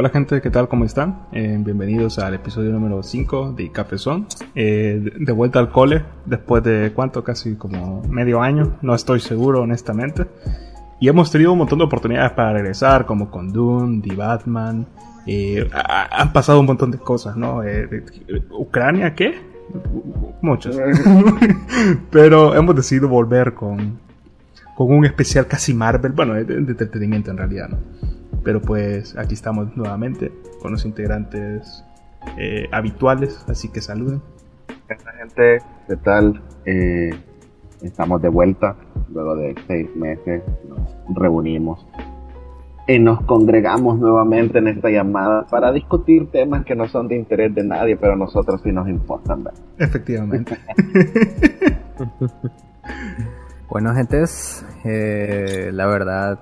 Hola gente, ¿qué tal? ¿Cómo están? Eh, bienvenidos al episodio número 5 de Cafezón. Eh, de vuelta al cole, después de cuánto, casi como medio año, no estoy seguro honestamente. Y hemos tenido un montón de oportunidades para regresar, como con Dune, The Batman. Eh, han pasado un montón de cosas, ¿no? ¿Ucrania qué? Muchos. Pero hemos decidido volver con, con un especial casi Marvel, bueno, de, de entretenimiento en realidad, ¿no? Pero pues aquí estamos nuevamente con los integrantes eh, habituales, así que saluden. Esta gente, ¿qué tal? Eh, estamos de vuelta luego de seis meses, nos reunimos y nos congregamos nuevamente en esta llamada para discutir temas que no son de interés de nadie, pero a nosotros sí nos importan. Efectivamente. bueno, gentes, eh, la verdad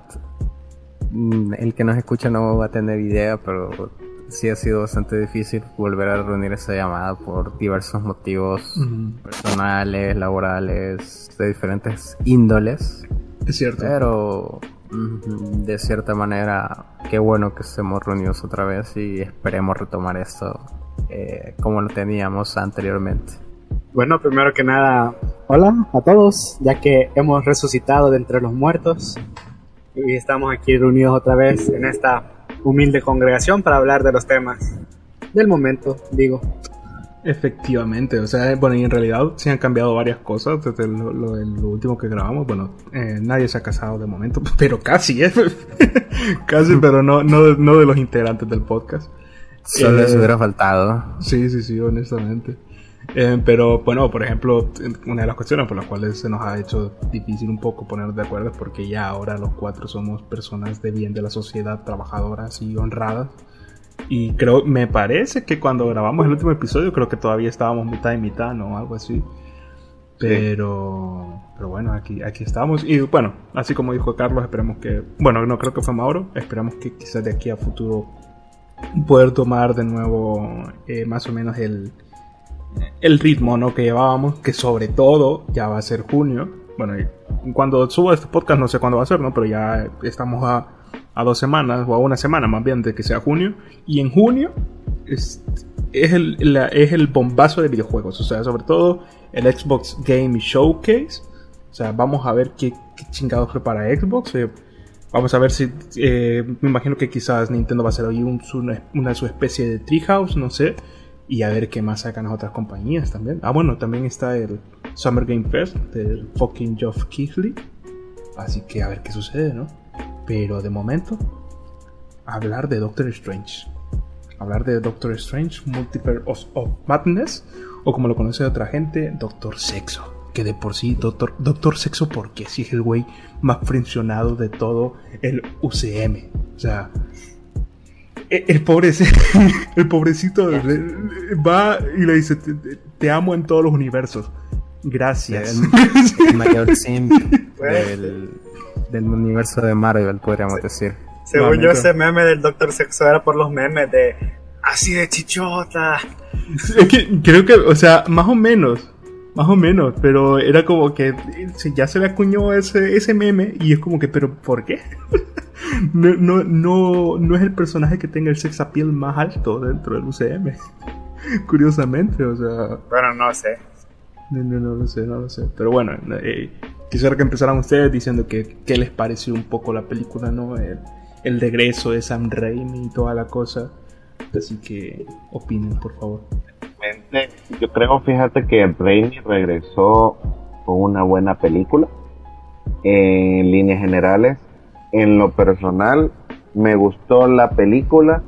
el que nos escucha no va a tener idea, pero sí ha sido bastante difícil volver a reunir esa llamada por diversos motivos personales, laborales, de diferentes índoles. Es cierto. Pero de cierta manera, qué bueno que estemos reunidos otra vez y esperemos retomar esto eh, como lo teníamos anteriormente. Bueno, primero que nada, hola a todos, ya que hemos resucitado de entre los muertos y estamos aquí reunidos otra vez en esta humilde congregación para hablar de los temas del momento, digo. Efectivamente, o sea, bueno, y en realidad sí han cambiado varias cosas desde lo, último que grabamos. Bueno, eh, nadie se ha casado de momento, pero casi, ¿eh? casi, pero no, no, no de los integrantes del podcast. Solo les hubiera faltado. Sí, sí, sí, honestamente. Eh, pero bueno, por ejemplo, una de las cuestiones por las cuales se nos ha hecho difícil un poco poner de acuerdo es porque ya ahora los cuatro somos personas de bien de la sociedad, trabajadoras y honradas. Y creo, me parece que cuando grabamos el último episodio, creo que todavía estábamos mitad y mitad, ¿no? Algo así. Pero, pero bueno, aquí, aquí estamos. Y bueno, así como dijo Carlos, esperemos que, bueno, no creo que fue Mauro, esperamos que quizás de aquí a futuro poder tomar de nuevo eh, más o menos el, el ritmo ¿no? que llevábamos, que sobre todo ya va a ser junio. Bueno, cuando subo este podcast no sé cuándo va a ser, ¿no? Pero ya estamos a, a dos semanas, o a una semana más bien de que sea junio. Y en junio es, es, el, es el bombazo de videojuegos. O sea, sobre todo el Xbox Game Showcase. O sea, vamos a ver qué, qué chingados prepara Xbox. Eh, vamos a ver si. Eh, me imagino que quizás Nintendo va a ser hoy un, una, una su especie de Treehouse, no sé y a ver qué más sacan las otras compañías también. Ah, bueno, también está el Summer Game Fest del fucking Geoff Keighley. Así que a ver qué sucede, ¿no? Pero de momento, hablar de Doctor Strange. Hablar de Doctor Strange, Multiverse of Madness, o como lo conoce otra gente, Doctor Sexo. Que de por sí, Doctor, Doctor Sexo, porque si es el güey más funcionado de todo el UCM. O sea, el, pobrecito, el pobrecito va y le dice, te, amo en todos los universos. Gracias. El, mayor simp del, universo de Marvel, podríamos decir. Según yo, ese meme del Doctor Sexo era por los memes de así de chichota. Es que creo que, o sea, más o menos. Más o menos, pero era como que ya se le acuñó ese, ese meme y es como que, pero ¿por qué? no, no, no, no es el personaje que tenga el sex appeal más alto dentro del UCM. Curiosamente, o sea. Bueno, no sé. No, no, no lo sé, no lo sé. Pero bueno, eh, quisiera que empezaran ustedes diciendo que qué les pareció un poco la película, ¿no? El, el regreso de Sam Raimi y toda la cosa. Así que opinen, por favor. Yo creo, fíjate que Raimi regresó con una buena película. En líneas generales, en lo personal me gustó la película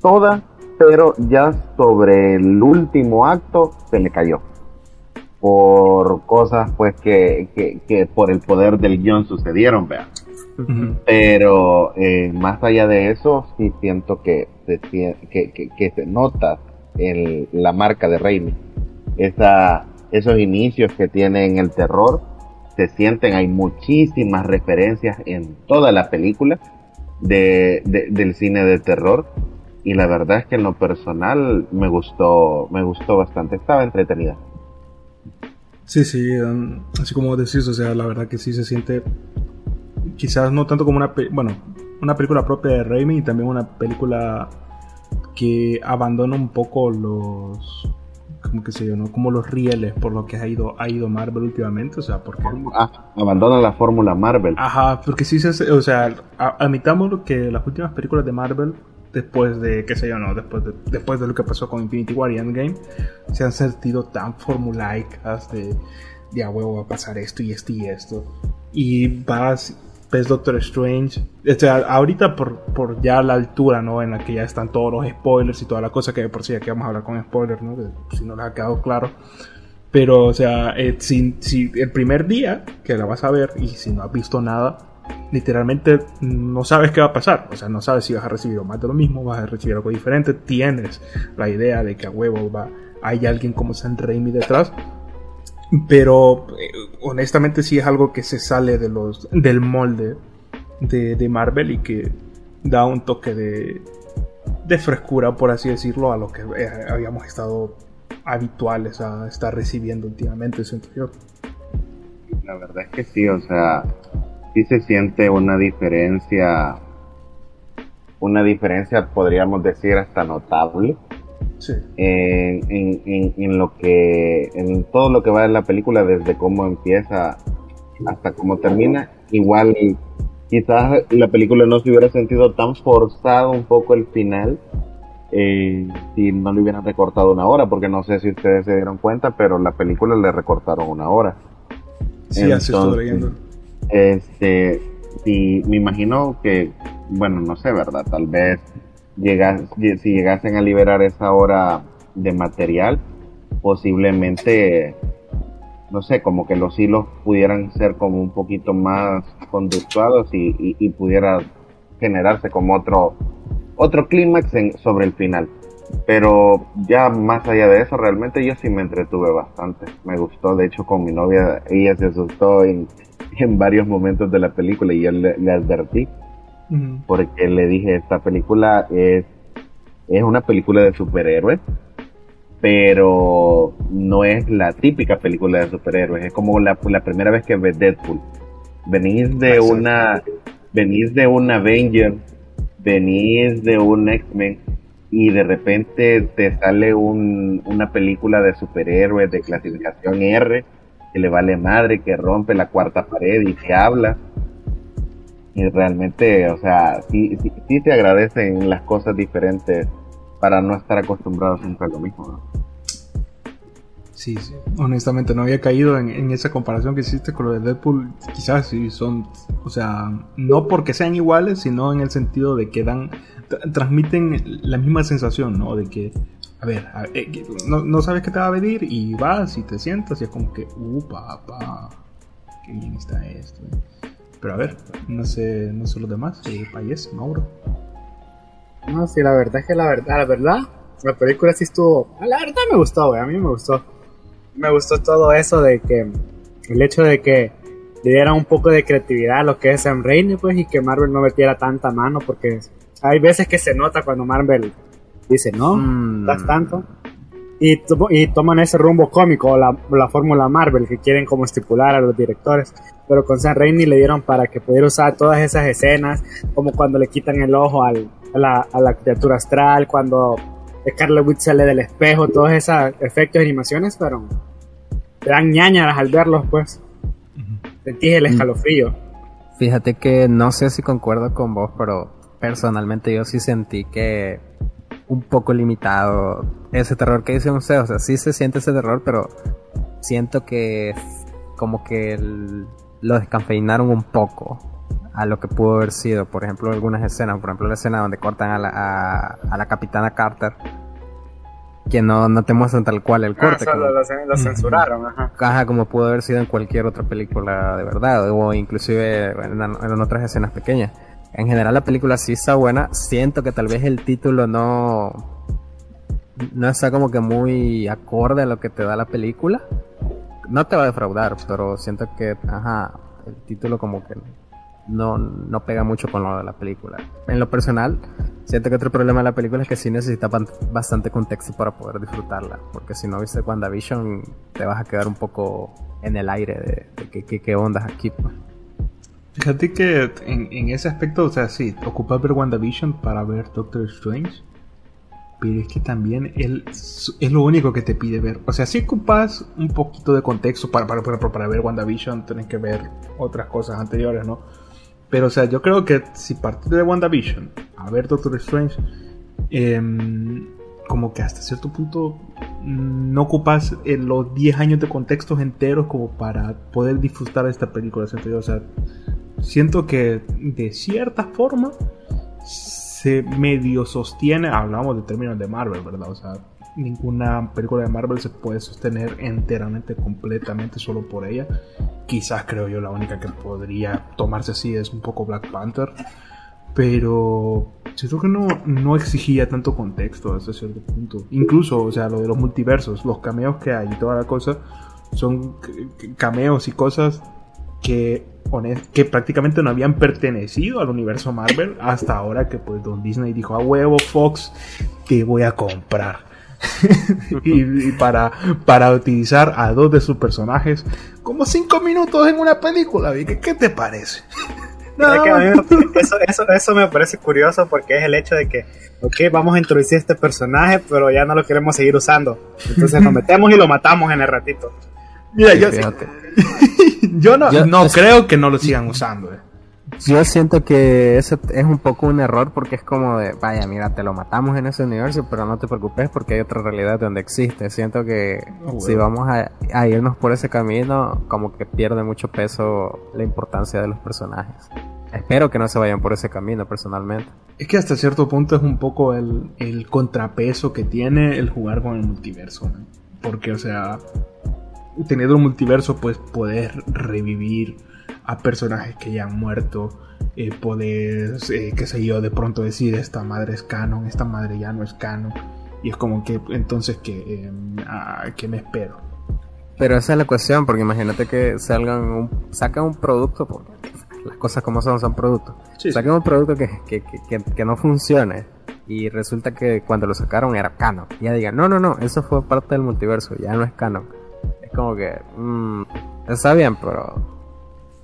toda, pero ya sobre el último acto se le cayó. Por cosas pues que, que, por el poder del guion sucedieron, vean. Pero eh, más allá de eso, sí siento que se, que, que, se nota el, la marca de Raimi. Esa, esos inicios que tiene en el terror se sienten, hay muchísimas referencias en toda la película de, del cine de terror y la verdad es que en lo personal me gustó, me gustó bastante, estaba entretenida. Sí, sí, um, así como decís, o sea, la verdad que sí se siente, quizás no tanto como una, bueno, una película propia de Raimi y también una película que abandona un poco los como que se yo, ¿no? Como los rieles por lo que ha ido, ha ido Marvel últimamente, o sea, porque... Ah, abandona la fórmula Marvel. Ajá, porque sí se, o sea, admitamos que las últimas películas de Marvel, después de, qué sé yo, no, después de, después de lo que pasó con Infinity War y Endgame, se han sentido tan formulaicas de, de a huevo va a pasar esto y esto y esto. Y vas ves Doctor Strange. O sea, ahorita por, por ya la altura, ¿no? En la que ya están todos los spoilers y toda la cosa que por si aquí vamos a hablar con spoilers, ¿no? Si no les ha quedado claro. Pero, o sea, eh, si, si, el primer día que la vas a ver y si no has visto nada, literalmente no sabes qué va a pasar. O sea, no sabes si vas a recibir más de lo mismo, vas a recibir algo diferente. Tienes la idea de que a huevo va, hay alguien como San Raimi detrás. Pero eh, honestamente sí es algo que se sale de los, del molde de, Marvel y que da un toque de, de frescura, por así decirlo, a lo que eh, habíamos estado habituales a estar recibiendo últimamente, siento yo. La verdad es que sí, o sea, sí se siente una diferencia, una diferencia podríamos decir hasta notable en, lo que, en todo lo que va en la película, desde cómo empieza hasta cómo termina. Igual, quizás la película no se hubiera sentido tan forzado un poco el final. Eh, si no le hubieran recortado una hora, porque no sé si ustedes se dieron cuenta, pero la película le recortaron una hora. Sí, así estoy leyendo. Este, y me imagino que, bueno, no sé, ¿verdad? Tal vez si llegasen a liberar esa hora de material, posiblemente, no sé, como que los hilos pudieran ser como un poquito más conductuados y, pudiera generarse como otro, otro clímax sobre el final. Pero ya más allá de eso, realmente yo sí me entretuve bastante. Me gustó, de hecho, con mi novia, ella se asustó en, en varios momentos de la película y yo le advertí porque le dije, esta película es, es una película de superhéroes, pero no es la típica película de superhéroes, es como la, la primera vez que ves Deadpool. Venís de una, venís de un Avenger, venís de un X-Men y de repente te sale un, una película de superhéroes de clasificación R que le vale madre, que rompe la cuarta pared y que habla y realmente, o sea, sí, sí, te agradecen las cosas diferentes para no estar acostumbrados siempre a lo mismo, ¿no? Sí, sí, honestamente no había caído en, esa comparación que hiciste con lo de Deadpool. Quizás sí son, o sea, no porque sean iguales, sino en el sentido de que dan, transmiten la misma sensación, ¿no? De que, a ver, eh, no, no, sabes qué te va a venir y vas y te sientas y es como que, uh, papá, qué bien está esto. Pero a ver, no sé, no sé los demás, el país, Mauro. No, sí, la verdad es que la verdad, la verdad, la película sí estuvo. La verdad me gustó, güey, a mí me gustó. Me gustó todo eso de que. El hecho de que le diera un poco de creatividad a lo que es Sam Raimi, pues, y que Marvel no metiera tanta mano, porque hay veces que se nota cuando Marvel dice, no, mm. das tanto y, y toman ese rumbo cómico, la, la fórmula Marvel que quieren como estipular a los directores. Pero con Sam Raimi le dieron para que pudiera usar todas esas escenas, como cuando le quitan el ojo al, a, la, a la criatura astral, cuando Scarlet Witch sale del espejo, todos esos efectos y animaciones fueron. Te dan ñañaras al verlos, pues. Sentís el mm. escalofrío. Fíjate que no sé si concuerdo con vos, pero personalmente yo sí sentí que un poco limitado ese terror que dice usted. O sea, sí se siente ese terror, pero siento que como que lo descafeinaron un poco a lo que pudo haber sido. Por ejemplo, algunas escenas. Por ejemplo, la escena donde cortan a la, a, la capitana Carter. Que no, no te muestran tal cual el ah, corte. lo, censuraron, ajá. como pudo haber sido en cualquier otra película de verdad. O inclusive en otras escenas pequeñas. En general la película sí está buena. Siento que tal vez el título no no está como que muy acorde a lo que te da la película. No te va a defraudar, pero siento que, ajá, el título como que no, no pega mucho con lo de la película. En lo personal, siento que otro problema de la película es que sí necesita bastante contexto para poder disfrutarla. Porque si no viste WandaVision, te vas a quedar un poco en el aire de, de qué, qué, ondas aquí. Pues. Fíjate que en, en, ese aspecto, o sea, sí, ocupas ver WandaVision para ver Doctor Strange. Pero es que también él es lo único que te pide ver. O sea, si ocupas un poquito de contexto para, para, para, para ver WandaVision, tienes que ver otras cosas anteriores, ¿no? Pero, o sea, yo creo que si partes de WandaVision a ver Doctor Strange, eh, como que hasta cierto punto no ocupas eh, los 10 años de contextos enteros como para poder disfrutar de esta película. O sea, siento que de cierta forma se medio sostiene, hablamos de términos de Marvel, ¿verdad? O sea, ninguna película de Marvel se puede sostener enteramente, completamente solo por ella. Quizás creo yo la única que podría tomarse así es un poco Black Panther. Pero siento que no, no exigía tanto contexto hasta cierto punto. Incluso, o sea, lo de los multiversos, los cameos que hay y toda la cosa, son cameos y cosas que, que prácticamente no habían pertenecido al universo Marvel hasta ahora que pues Don Disney dijo a huevo Fox te voy a comprar y, para, para utilizar a dos de sus personajes como cinco minutos en una película ¿qué, qué te parece? eso, eso, eso me parece curioso porque es el hecho de que, ok, vamos a introducir este personaje, pero ya no lo queremos seguir usando. Entonces nos metemos y lo matamos en el ratito. Mira, yo, yo no, no creo que no lo sigan usando. Eh. Yo siento que eso es un poco un error porque es como de, vaya, mira, te lo matamos en ese universo, pero no te preocupes porque hay otra realidad donde existe. Siento que oh, si vamos a, a, irnos por ese camino, como que pierde mucho peso la importancia de los personajes. Espero que no se vayan por ese camino personalmente. Es que hasta cierto punto es un poco el, el contrapeso que tiene el jugar con el multiverso. Porque, o sea, teniendo un multiverso, pues poder revivir a personajes que ya han muerto, eh, poder, eh, qué sé yo, de pronto decir esta madre es canon, esta madre ya no es canon. Y es como que entonces que, em, ¿qué me espero? Pero esa es la cuestión, porque imagínate que salgan un, sacan un producto, porque las cosas como son son productos. Sacan un producto que, que, que, que, no funcione y resulta que cuando lo sacaron era canon. Y ya digan, no, no, no, eso fue parte del multiverso, ya no es canon. Es como que, mmm, está bien, pero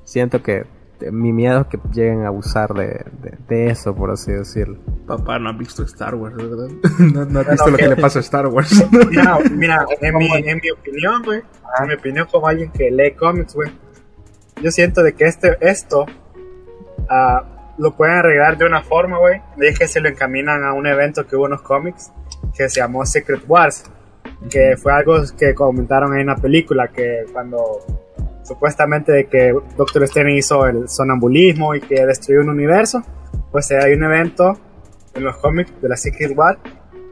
siento que mi miedo es que lleguen a abusar de, de, eso, por así decirlo. Papá, no has visto Star Wars, ¿verdad? no, has visto lo que le pasa a Star Wars. mira, mira en, mi, en mi opinión, güey, en mi opinión como alguien que lee cómics, güey, yo siento de que este, esto uh, lo pueden arreglar de una forma, güey, de que se lo encaminan a un evento que hubo en los cómics que se llamó Secret Wars, que fue algo que comentaron en una película, que cuando supuestamente de que Doctor Strange hizo el sonambulismo y que destruyó un universo, pues hay un evento en los cómics de la Secret War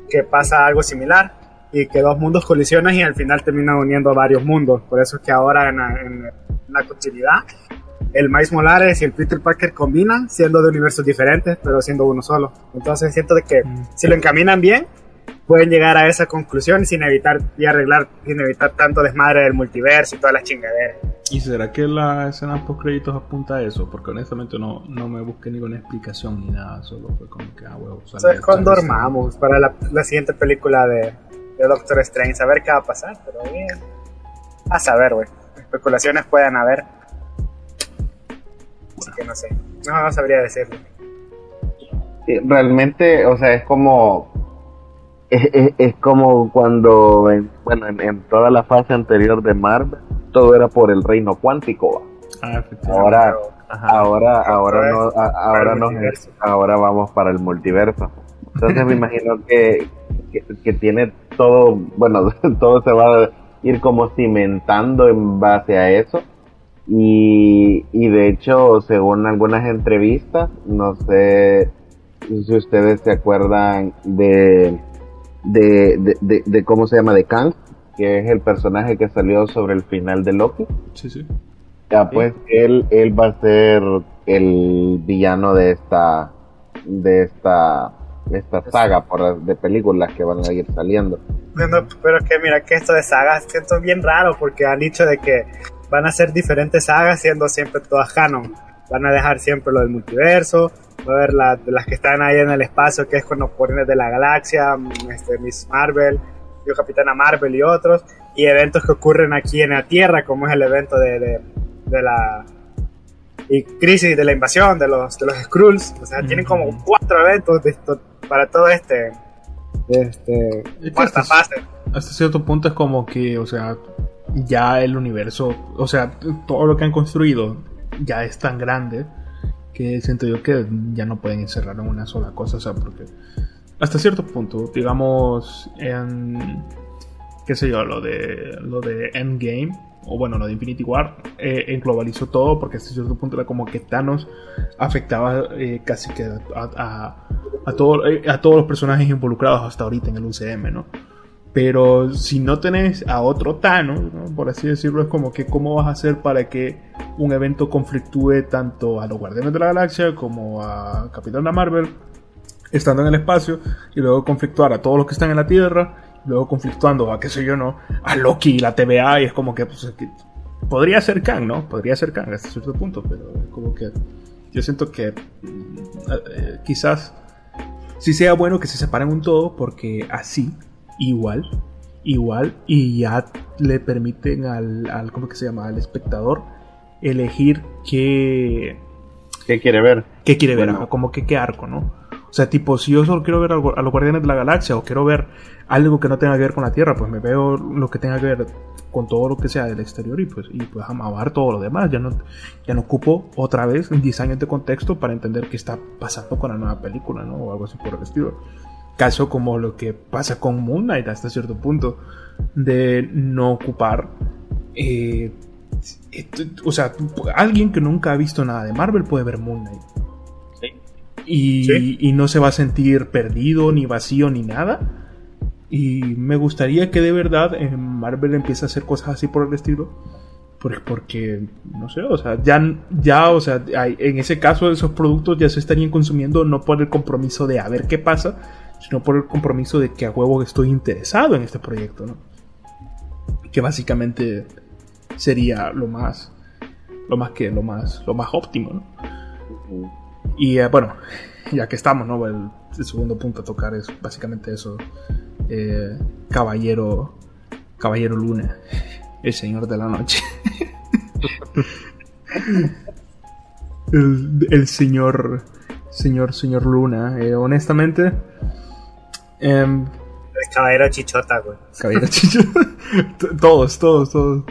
que pasa algo similar y que dos mundos colisionan y al final terminan uniendo varios mundos. Por eso es que ahora en la, en la continuidad el Miles Molares y el Peter Parker combinan siendo de universos diferentes pero siendo uno solo. Entonces siento de que mm. si lo encaminan bien pueden llegar a esa conclusión sin evitar y arreglar, sin evitar tanto desmadre del multiverso y todas las chingaderas. ¿Y será que la escena post créditos apunta a eso? Porque honestamente no, no me busqué ninguna explicación ni nada, solo fue como que, ah, huevo. Eso es cuando armamos para la, la, siguiente película de, de, Doctor Strange, a ver qué va a pasar, pero bien. A saber, güey. Especulaciones pueden haber. Así que no sé, no, no sabría decirlo. realmente, o sea, es como es, es, como cuando, en, bueno, en, toda la fase anterior de Marvel, todo era por el reino cuántico. Ah, ahora, ahora, ahora, no, ahora, no, ahora vamos para el multiverso. Entonces me imagino que, que, tiene todo, bueno, todo se va a ir como cimentando en base a eso. Y, y de hecho, según algunas entrevistas, no sé si ustedes se acuerdan de de, de, de, cómo se llama, de Kang, que es el personaje que salió sobre el final de Loki. Sí, sí. Ya, pues él, él va a ser el villano de esta, de esta, esta saga por, de películas que van a ir saliendo. pero que mira que esto de sagas siento bien raro porque han dicho de que van a ser diferentes sagas siendo siempre todas canon. Van a dejar siempre lo del multiverso, va a ver la, las que están ahí en el espacio, que es con los poderes de la galaxia, mm, este, Miss Marvel, yo Capitana Marvel y otros, y eventos que ocurren aquí en la Tierra, como es el evento de, de, de la y Crisis de la Invasión de los, de los Skrulls. O sea, tienen como cuatro eventos para todo este, este cuarta fase. Hasta cierto punto es como que, o sea, ya el universo, o sea, todo lo que han construido ya es tan grande que siento yo que ya no pueden encerrar en una sola cosa, o sea, porque hasta cierto punto, digamos, en qué sé yo, lo de lo de Endgame o bueno, lo de Infinity War, eh, globalizó todo porque hasta cierto punto era como que Thanos afectaba eh, casi que a, a, todo, eh, a todos los personajes involucrados hasta ahorita en el UCM, ¿no? Pero si no tenés a otro Thanos, por así decirlo, es como que cómo vas a hacer para que un evento conflictúe tanto a los Guardianes de la Galaxia como a Capitán Marvel, estando en el espacio, y luego conflictuar a todos los que están en la Tierra, luego conflictuando a qué sé yo, ¿no? A Loki y la TVA, y es como que, pues, podría ser Kang, ¿no? Podría ser Kang hasta cierto punto, pero como que yo siento que eh, quizás sí sea bueno que se separen un todo, porque así igual, igual, y ya le permiten al, al ¿cómo que se llama? Al espectador elegir qué... ¿Qué quiere ver? ¿Qué quiere ver? Como que qué arco, ¿no? O sea, tipo, si yo solo quiero ver a los Guardianes de la Galaxia o quiero ver algo que no tenga que ver con la Tierra, pues me veo lo que tenga que ver con todo lo que sea del exterior y pues, y pues amar todo lo demás. Ya no, ya no ocupo otra vez 10 años de contexto para entender qué está pasando con la nueva película, ¿no? O algo así por el estilo caso como lo que pasa con Moon Knight hasta cierto punto, de no ocupar... Eh, o sea, alguien que nunca ha visto nada de Marvel puede ver Moon Knight. Y, y, no se va a sentir perdido, ni vacío, ni nada. Y me gustaría que de verdad en Marvel empiece a hacer cosas así por el estilo. Porque, porque no sé, o sea, ya, ya o sea, en ese caso esos productos ya se estarían consumiendo no por el compromiso de a ver qué pasa, sino por el compromiso de que a huevo estoy interesado en este proyecto, ¿no? Que básicamente sería lo más, lo más que, lo más, lo más óptimo, ¿no? Y eh, bueno, ya que estamos, ¿no? El, segundo punto a tocar es básicamente eso. Eh, caballero, Caballero Luna, el señor de la noche. el, señor, señor, señor Luna. Eh, honestamente, Um, caballero chichota, güey. Caballero chichota. todos, todos, todos.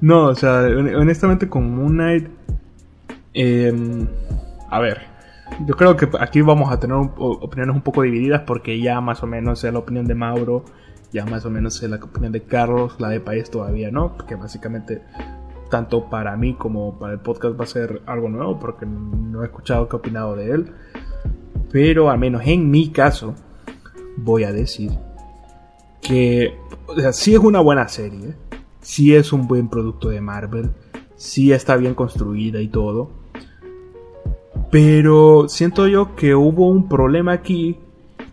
No, o sea, honestamente con Moon Knight. Em, a ver, yo creo que aquí vamos a tener opiniones un poco divididas porque ya más o menos sé la opinión de Mauro, ya más o menos sé la opinión de Carlos, la de País todavía no, porque básicamente tanto para mí como para el podcast va a ser algo nuevo porque no he escuchado qué ha opinado de él. Pero al menos en mi caso, voy a decir que o sí es una buena serie, sí es un buen producto de Marvel, sí está bien construida y todo. Pero siento yo que hubo un problema aquí,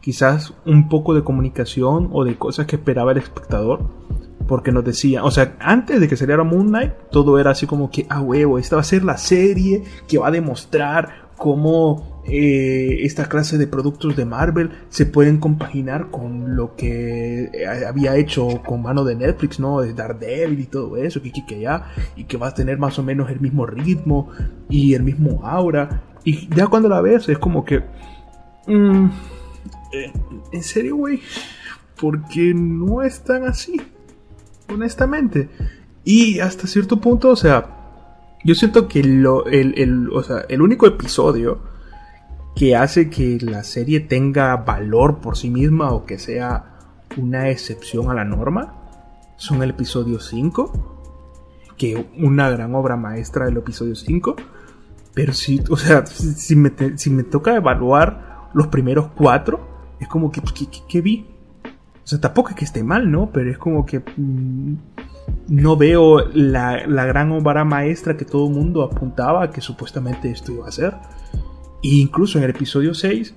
quizás un poco de comunicación o de cosas que esperaba el espectador. Porque nos decía, o sea, antes de que saliera Moon Knight, todo era así como que, ah, huevo, esta va a ser la serie que va a demostrar cómo eh, esta clase de productos de Marvel se pueden compaginar con lo que eh, había hecho con mano de Netflix, ¿no? De Daredevil y todo eso, que, que, ya, y que va a tener más o menos el mismo ritmo y el mismo aura. Y ya cuando la ves es como que... Mm, eh, ¿En serio, güey? Porque no es tan así, honestamente. Y hasta cierto punto, o sea, yo siento que lo, el, o sea, el único episodio que hace que la serie tenga valor por sí misma o que sea una excepción a la norma son el episodio 5, que una gran obra maestra del episodio 5. Pero si, o sea, si me, si me toca evaluar los primeros cuatro, es como que, ¿qué vi? O sea, tampoco es que esté mal, ¿no? Pero es como que mm, no veo la, gran obra maestra que todo el mundo apuntaba que supuestamente esto iba a ser. Incluso en el episodio 6,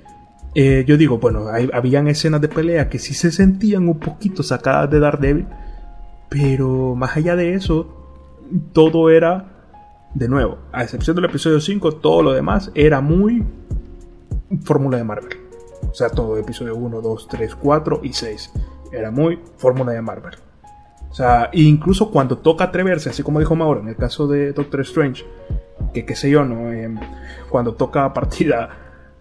eh, yo digo, bueno, habían escenas de pelea que sí se sentían un poquito sacadas de Daredevil, pero más allá de eso, todo era, de nuevo, a excepción del episodio 5, todo lo demás era muy fórmula de Marvel. O sea, todo episodio 1, 2, 3, 4 y 6 era muy fórmula de Marvel. O sea, incluso cuando toca atreverse, así como dijo Mauro en el caso de Doctor Strange, que qué sé yo, ¿no? Em, cuando toca partida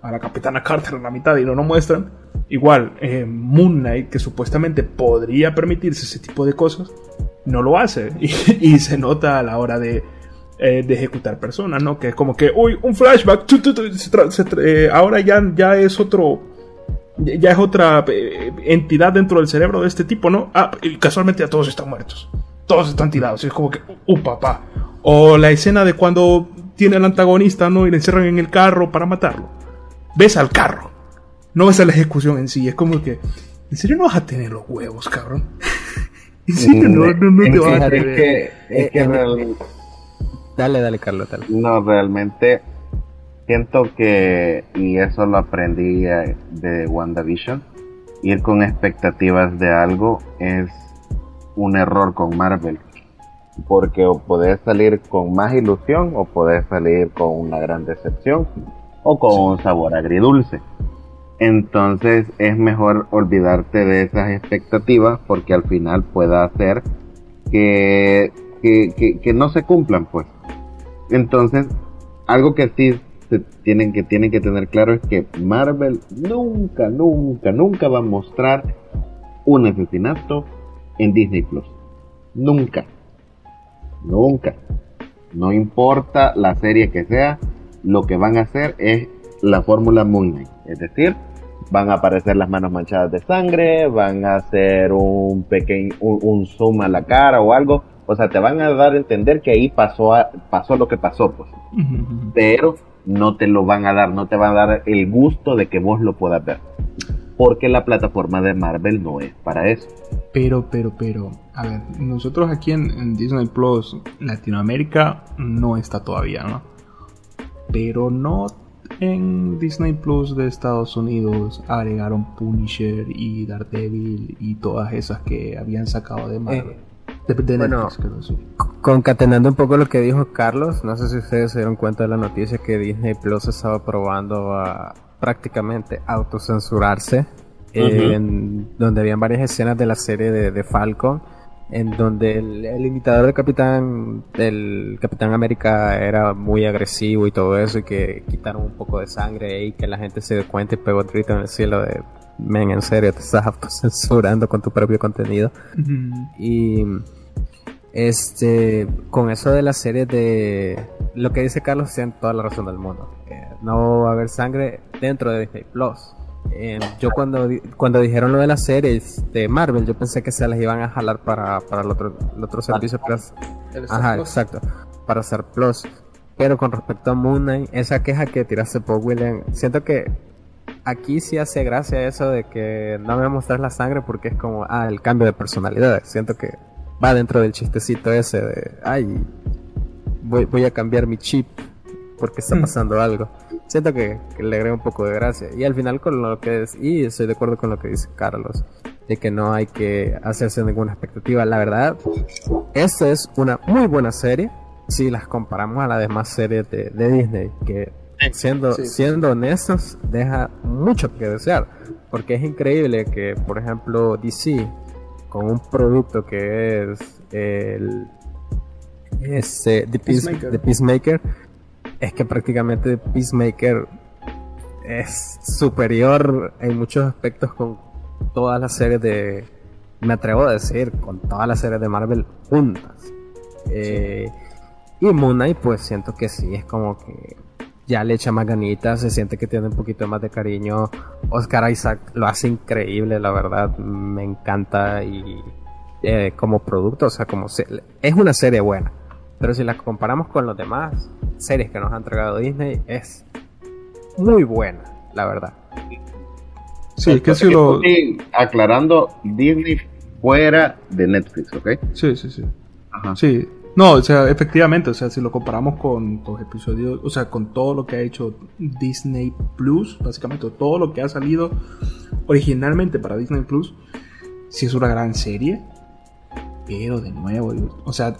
a la Capitana Carter en la mitad y no nos muestran, igual eh, Moon Knight, que supuestamente podría permitirse ese tipo de cosas, no lo hace y, se nota a la hora de, eh, ejecutar personas, ¿no? Que es como que, uy, un flashback, eh, ahora ya, ya es otro, ya es otra entidad dentro del cerebro de este tipo, ¿no? Ah, casualmente ya todos están muertos, todos están tirados, y es como que, uh, papá. O la escena de cuando tiene al antagonista, ¿no? Y le encierran en el carro para matarlo. Ves al carro, no ves a la ejecución en sí, es como que, ¿en serio no vas a tener los huevos, cabrón? Sí, no, no, te vas a que, es que eh, Dale, dale, Carlos, dale. No, realmente siento que, y eso lo aprendí eh, de WandaVision, ir con expectativas de algo es un error con Marvel. Porque o podés salir con más ilusión o podés salir con una gran decepción o con un sabor agridulce. Entonces es mejor olvidarte de esas expectativas porque al final pueda hacer que, que, no se cumplan pues. Entonces, algo que sí se tienen que, tienen que tener claro es que Marvel nunca, nunca, nunca va a mostrar un asesinato en Disney Plus. Nunca. Nunca. No importa la serie que sea, lo que van a hacer es la fórmula Moon Es decir, van a aparecer las manos manchadas de sangre, van a hacer un pequeño un, zoom a la cara o algo, o sea, te van a dar a entender que ahí pasó pasó lo que pasó, pues. Pero no te lo van a dar, no te van a dar el gusto de que vos lo puedas ver. Porque la plataforma de Marvel no es para eso. Pero, pero, pero, a ver, nosotros aquí en, en Disney Plus, Latinoamérica, no está todavía, ¿no? Pero no en Disney Plus de Estados Unidos agregaron Punisher y Daredevil y todas esas que habían sacado de Marvel. Eh, bueno, concatenando un poco lo que dijo Carlos, no sé si ustedes se dieron cuenta de la noticia que Disney Plus estaba probando a prácticamente autocensurarse, en, donde habían varias escenas de la serie de, de Falcon en donde el, imitador del Capitán del Capitán América era muy agresivo y todo eso y que quitaron un poco de sangre y que la gente se dio cuenta y pegó el grito en el cielo de men en serio te estás censurando con tu propio contenido y este con eso de la serie de lo que dice Carlos tiene toda la razón del mundo. Eh, no va a haber sangre dentro de Disney Plus eh, yo cuando, cuando dijeron lo de las series de Marvel, yo pensé que se las iban a jalar para, para el, otro, el otro servicio. Ajá, exacto. Para hacer Plus. Pero con respecto a Moon Knight, esa queja que tiraste por William, siento que aquí sí hace gracia eso de que no me mostrar la sangre porque es como, ah, el cambio de personalidad. Siento que va dentro del chistecito ese de, ay, voy, voy a cambiar mi chip porque está mm. pasando algo siento que, le agrega un poco de gracia. Y al final con lo que es, y estoy de acuerdo con lo que dice Carlos, de que no hay que hacerse ninguna expectativa. La verdad, esta es una muy buena serie si las comparamos a las demás series de, Disney, que siendo, siendo honestos, deja mucho que desear. Porque es increíble que, por ejemplo, DC, con un producto que es el este, The, The Peacemaker es que prácticamente Peacemaker es superior en muchos aspectos con todas las series de, me atrevo a decir, con todas las series de Marvel juntas. Eh, y Moon Knight, pues siento que sí, es como que ya le echa más ganitas, se siente que tiene un poquito más de cariño. Oscar Isaac lo hace increíble, la verdad, me encanta y eh, como producto, o sea, como es una serie buena. Pero si la comparamos con los demás series que nos ha entregado Disney, es muy buena, la verdad. Sí, que si lo... Aclarando, Disney fuera de Netflix, ¿ok? Sí, sí, sí. Ajá. Sí. No, o sea, efectivamente, o sea, si lo comparamos con los episodios, o sea, con todo lo que ha hecho Disney Plus, básicamente todo lo que ha salido originalmente para Disney Plus, sí es una gran serie, pero de nuevo, o sea,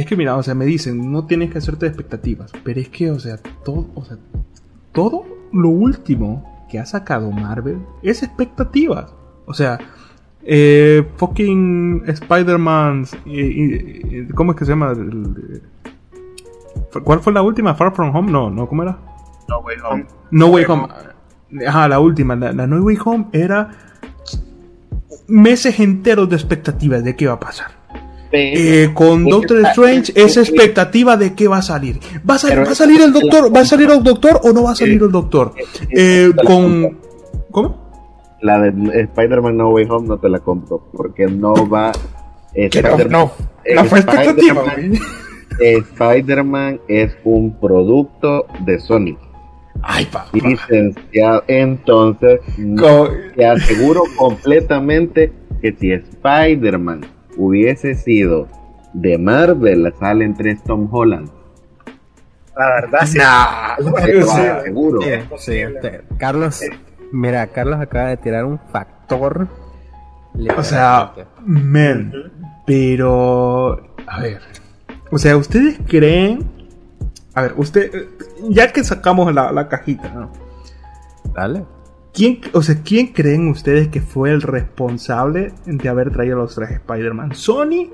es que mira, o sea, me dicen, no tienes que hacerte expectativas, pero es que, o sea, todo, o sea, todo lo último que ha sacado Marvel es expectativas. O sea, eh, fucking Spider-Man, ¿cómo es que se llama? ¿Cuál fue la última? Far From Home, no, no, ¿cómo era? No Way Home. No Way Home. Ajá, la última, la, la No Way Home era meses enteros de expectativas de qué va a pasar. Eh, con Doctor Strange es expectativa de qué va a salir. ¿Va a, va salir el doctor? ¿Va a salir el doctor o no va a salir Eh, el doctor? eh, Eh, con... ¿Cómo? La de Spider-Man No Way Home no te la compro porque no va. Que no, no, no fue expectativa, Spider-Man- es un producto de Sony. Ay, pa. Licenciado. Entonces, Co- te aseguro completamente que si Spider-Man hubiese sido de Marvel, salen tres Tom Holland. La verdad, sí. Nah, sí. Sí, Carlos, mira, Carlos acaba de tirar un factor. O sea, men, pero a ver, o sea, ustedes creen, a ver, usted, ya que sacamos la, la cajita, ¿no? dale. ¿Quién, o sea, ¿quién creen ustedes que fue el responsable de haber traído los tres Spider-Man? ¿Sony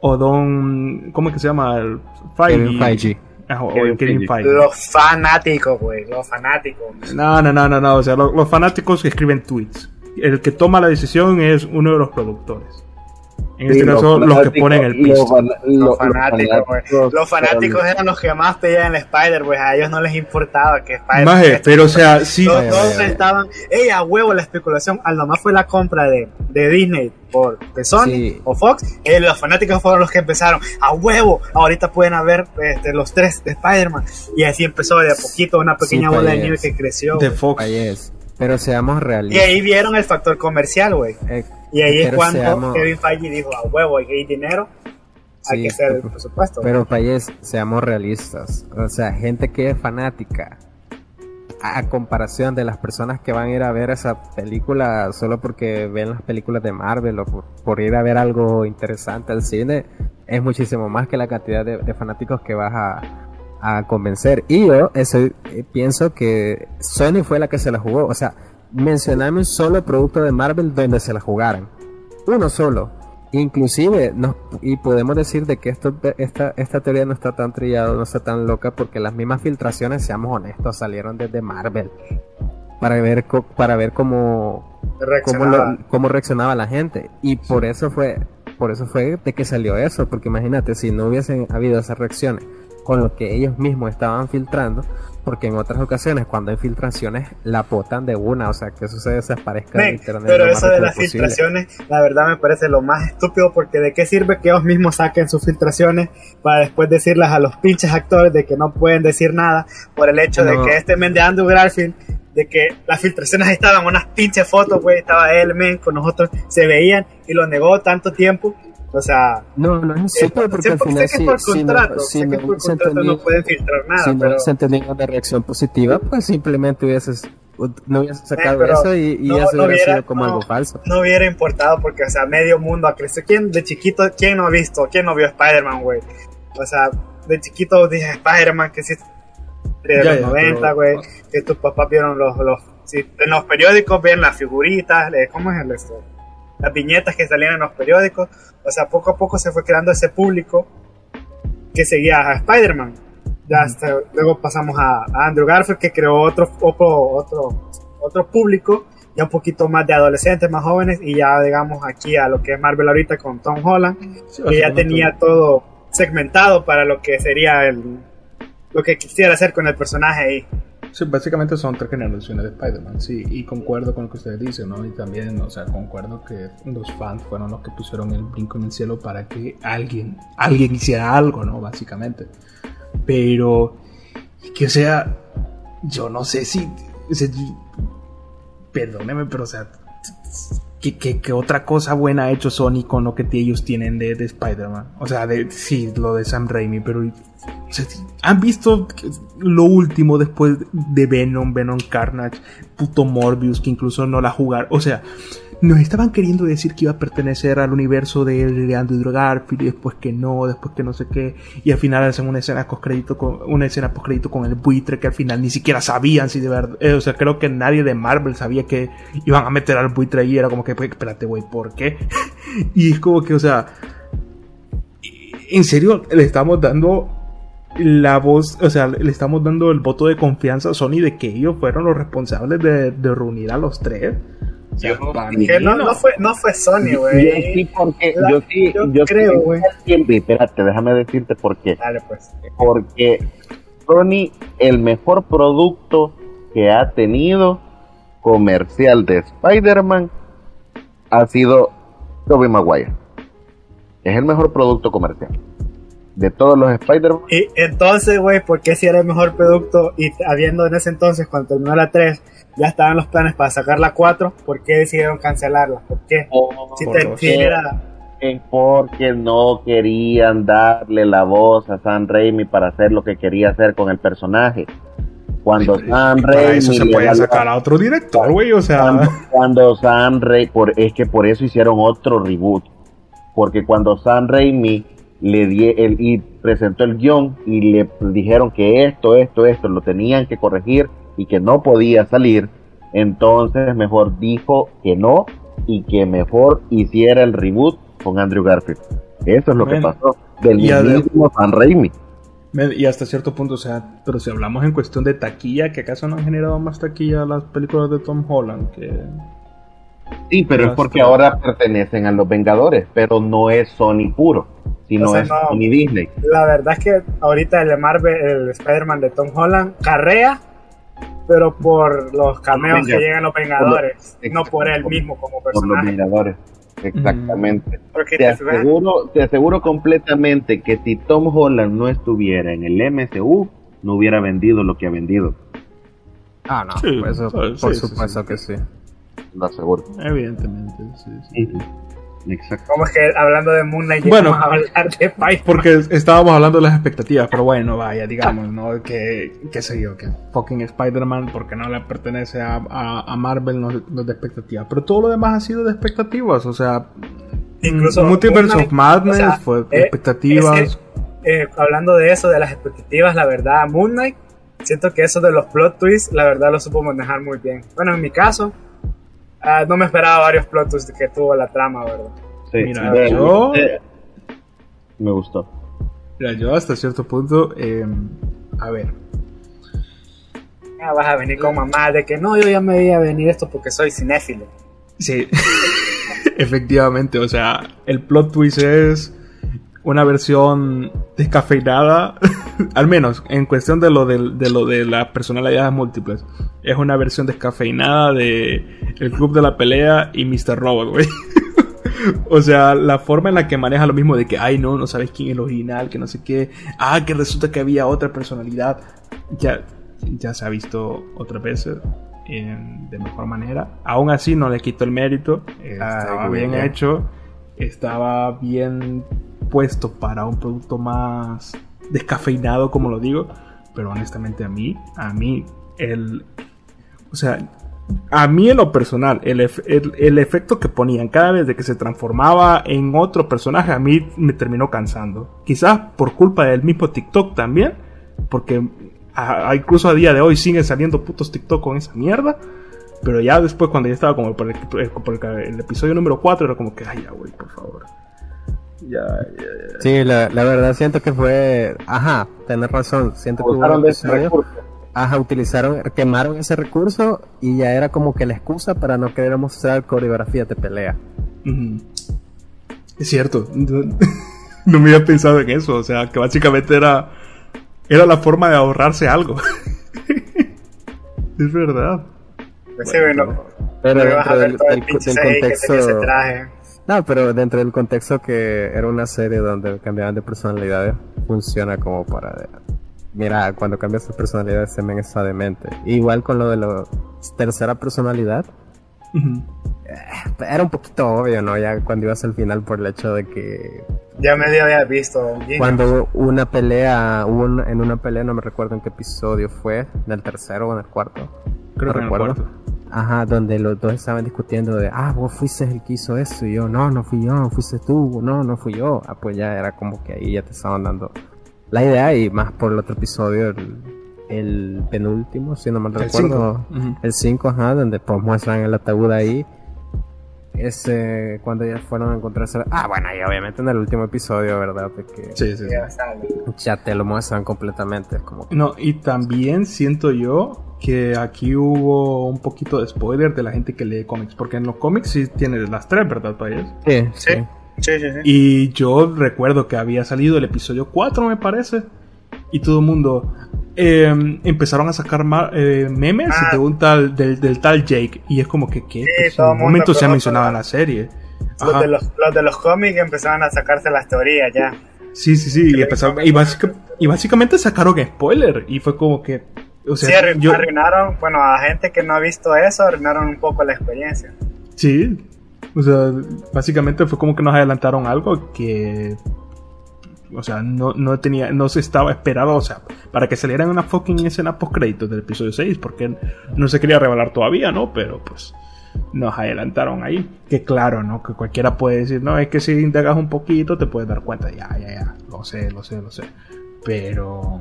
o Don, cómo es que se llama? El Kevin Feige. Ah, o Kevin Feige. Feige. Los fanáticos, güey. Los fanáticos. No, no, no, no, no, o sea, lo- los fanáticos que escriben tweets. El que toma la decisión es uno de los productores. En este caso, los que fanáticos- ponen el los piso. fan- Los fanáticos, güey. fanáticos Los fanáticos eran los que más pedían el Spider, güey. A ellos no les importaba que Spider. Maje, pero o sea, sí. Todos, Vaya, todos vaya, estaban, ey, a huevo la especulación. Al nomás fue la compra de, de Disney por de Sony Sí. o Fox. eh, los fanáticos fueron los que empezaron, a huevo, ahorita pueden haber este, los tres de Spider-Man. Y así empezó de a poquito una pequeña Sí, bola de pues. nieve que creció. De. Fox. Ahí es. Pero seamos Y realistas. ahí vieron el factor comercial, güey. Eh, Y ahí es cuando seamos- Kevin Feige dijo, a huevo, hay que ir dinero, hay Sí, que hacer el presupuesto. Pero Payés, seamos realistas. O sea, gente que es fanática. A a comparación de las personas que van a ir a ver esa película solo porque ven las películas de Marvel o por, por ir a ver algo interesante al cine, es muchísimo más que la cantidad de, de fanáticos que vas a, a convencer. Y yo eso, eh, pienso que Sony fue la que se la jugó. O sea, mencioname un solo producto de Marvel donde se la jugaran. Uno solo. Inclusive, nos, y podemos decir de que esto, esta, esta teoría no está tan trillada, no está tan loca, porque las mismas filtraciones, seamos honestos, salieron desde Marvel. Para ver, para ver cómo, lo- cómo reaccionaba la gente. Y por eso fue, por eso fue de que salió eso, porque imagínate, si no hubiesen habido esas reacciones con lo que ellos mismos estaban filtrando, porque en otras ocasiones cuando hay filtraciones la potan de una, o sea que eso se desaparezca de internet. pero eso de las posible. filtraciones, la verdad me parece lo más estúpido porque de qué sirve que ellos mismos saquen sus filtraciones para después decirles a los pinches actores de que no pueden decir nada por el hecho de que este men de Andrew Garfield, de que las filtraciones estaban unas pinches fotos, güey, estaba él, men, con nosotros, se veían y lo negó tanto tiempo. O sea, No, no es eh, súper porque sé, al final sí, contrato, que no contrato no entendía- pueden filtrar nada, si no se tenía una reacción positiva, pues simplemente hubieses no hubieses sacado pero eso y, y no- eso no hubiera hubiera- sido como no. algo falso. no hubiera importado porque, o sea, medio mundo ha crecido. ¿Quién de chiquito, quién no ha visto, quién no vio Spider-Man, güey? O sea, de chiquito dije Spider-Man, que sí, de Ya, los ya, 90, pero- güey, que tus papás vieron los, los, sí, en los periódicos, ven las figuritas, eh, ¿cómo es el esto? Las viñetas que salían en los periódicos. O sea, poco a poco se fue creando ese público que seguía a Spider-Man. Ya hasta- luego pasamos a, a Andrew Garfield que creó otro, otro, otro, público, ya un poquito más de adolescentes, más jóvenes, y ya digamos aquí a lo que es Marvel ahorita con Tom Holland, que ya tenía todo segmentado para lo que sería el lo que quisiera hacer con el personaje ahí. Sí, básicamente son tres generaciones de Spider-Man, sí, y concuerdo con lo que ustedes dicen, ¿no? Y también, o sea, concuerdo que los fans fueron los que pusieron el brinco en el cielo para que alguien, alguien hiciera algo, ¿no? Básicamente. Pero, que sea, yo no sé si, perdóneme, pero o sea, ¿qué, otra cosa buena ha hecho Sony con lo que ellos tienen de, de Spider-Man? O sea, de, sí, lo de Sam Raimi, pero ¿Han visto lo último después de Venom, Venom Carnage, puto Morbius, que incluso no la jugaron? O sea, nos estaban queriendo decir que iba a pertenecer al universo de, Andrew Garfield y después que no, después que no sé qué. Y al final hacen una escena post con una escena post con el buitre que al final ni siquiera sabían si de verdad. eh, o sea, creo que nadie de Marvel sabía que iban a meter al buitre ahí. Era como que, espérate, güey, ¿por qué? y es como que, o sea, en serio, le estamos dando la voz, o sea, le estamos dando el voto de confianza a Sony de que ellos fueron los responsables de reunir a los tres. O sea, Yo- no, no fue, no fue Sony, Yo güey. sí, porque, La- yo sí, yo yo creo, güey. Espérate, déjame decirte por qué. Dale, pues. Porque Sony, el mejor producto que ha tenido comercial de Spider-Man ha sido Tobey Maguire. Es el mejor producto comercial de todos los Spider-Man. Y entonces, güey, ¿por qué si era el mejor producto y habiendo en ese entonces, cuando terminó la 3, ya estaban los planes para sacar la 4? ¿Por qué decidieron cancelarla? ¿Por qué? Si, por te, si era... Es porque no querían darle la voz a Sam Raimi para hacer lo que quería hacer con el personaje. Cuando Sam Para Raimi eso se puede sacar a otro director, güey, o cuando, sea. cuando Sam Raimi, por, es que por eso hicieron otro reboot. Porque cuando Sam Raimi le di el, y presentó el guion y le dijeron que esto, esto, esto lo tenían que corregir y que no podía salir, entonces mejor dijo que no y que mejor hiciera el reboot con Andrew Garfield. Eso es lo que pasó del mismo Sam Raimi. Y hasta cierto punto, o sea, pero si hablamos en cuestión de taquilla, que acaso no han generado más taquilla las películas de Tom Holland que... Sí, pero es porque ahora pertenecen a los Vengadores, pero no es Sony puro, sino O sea, es no. Sony Disney. La verdad es que ahorita el Marvel, el Spider-Man de Tom Holland, carrea, pero por los cameos que llegan los Vengadores, Por no por él mismo como por los personaje. Vengadores. Exactamente. Porque Te aseguro, te aseguro completamente que si Tom Holland no estuviera en el MCU, no hubiera vendido lo que ha vendido. Ah, no, Sí, pues eso, sí, por sí, supuesto sí. que sí. Lo aseguro. Evidentemente, sí, sí. Exacto. como es que hablando de Moon Knight, Bueno. vamos a hablar de Spider-Man. Porque estábamos hablando de las expectativas, pero bueno, vaya, digamos, ¿no? Que, qué sé yo, que fucking Spider-Man, porque no le pertenece a, a, a Marvel, no, no es de expectativas. Pero todo lo demás ha sido de expectativas, o sea, Incluso Multiverse Moon Knight, of Madness o sea, fue eh, expectativas. es Eh, hablando de eso, de las expectativas, la verdad, Moon Knight, siento que eso de los plot twists, la verdad lo supo manejar muy bien. Bueno, en mi caso, ah, no me esperaba varios plot twists que tuvo la trama, ¿verdad? Sí. Mira, yo- eh, Me gustó. Mira, yo hasta cierto punto, eh, a ver, Ya vas a venir con mamá de que no, yo ya me veía venir esto porque soy cinéfilo. Sí, efectivamente, o sea, el plot twist es una versión descafeinada, al menos en cuestión de lo de, de lo de las personalidades múltiples. Es una versión descafeinada de El Club de la Pelea y Mr. Robot, güey. O sea, la forma en la que maneja lo mismo de que, ay, no, no sabes quién es el original, que no sé qué. Ah, que resulta que había otra personalidad. Ya, ya se ha visto otras veces en- de mejor manera. Aún así, no le quito el mérito. estaba bien hecho. Estaba bien puesto para un producto más descafeinado, como lo digo. Pero honestamente, a mí, a mí, el. O sea, a mí en lo personal, el, el- el efecto que ponían cada vez de que se transformaba en otro personaje, a mí me terminó cansando. Quizás por culpa del mismo TikTok también, porque a- a- incluso a día de hoy siguen saliendo putos TikTok con esa mierda. Pero ya después, cuando ya estaba como por el, por el- el episodio número 4, era como que, ay, ya, güey, por favor. Ya, ya, ya. Sí, la, la verdad siento que fue... Ajá, tenés razón. Siento que hubo de ese recurso. Ajá, utilizaron, quemaron ese recurso y ya era como que la excusa para no querer mostrar coreografías de pelea. Es cierto. No, me había pensado en eso. O sea, que básicamente era. Era la forma de ahorrarse algo. es verdad. Pues sí, bueno, Pero a dentro ver del, todo el del- del CGI que tenía ese contexto... traje. No, pero dentro del contexto que era una serie donde cambiaban de personalidades, funciona como para... Mira, cuando cambias de personalidad se me está demente. Igual con lo de la tercera personalidad, era un poquito obvio, ¿no? Ya cuando ibas al final por el hecho de que Ya medio había visto. cuando una pelea, hubo un- en una pelea, no me recuerdo en qué episodio fue, en el tercero o en el cuarto. Creo no que en el recuerdo. cuarto. Ajá, donde los dos estaban discutiendo de, ah, vos fuiste el que hizo eso, y yo, no, no fui yo, fuiste tú, no, no fui yo. Ah, pues ya era como que ahí ya te estaban dando la idea, y más por el otro episodio, el, el penúltimo, si no mal El recuerdo, el 5, ajá, donde pues muestran el ataúd ahí. ese cuando ya fueron a encontrarse. Ah, bueno, y obviamente en el último episodio, ¿verdad? De que Sí, sí, sí. Ya te lo muestran completamente. Es como No, y también siento yo que aquí hubo un poquito de spoiler de la gente que lee cómics, porque en los cómics sí tiene las tres, ¿verdad, Payas? Sí, Sí, sí, sí. sí. Y yo recuerdo que había salido el episodio 4, me parece, y todo el mundo eh, empezaron a sacar eh, memes Ah. de un tal, del, del tal Jake, y es como que, ¿qué? Pues todo en el un momento se ha mencionado en la serie. Los de los, los de los cómics empezaban a sacarse las teorías ya. Sí, sí, sí, y, empezaron- y, básica- y básicamente sacaron spoiler, y fue como que, o sea, sí, arru- yo- arruinaron, bueno, a gente que no ha visto eso, arruinaron un poco la experiencia. Sí, o sea, básicamente fue como que nos adelantaron algo que, o sea, no, no tenía, no se estaba esperado, o sea, para que saliera una fucking escena post créditos del episodio 6, porque no se quería revelar todavía, ¿no? Pero pues nos adelantaron ahí. Que claro, ¿no? Que cualquiera puede decir, no, es que si indagas un poquito te puedes dar cuenta, ya, ya, ya, lo sé, lo sé, lo sé. Pero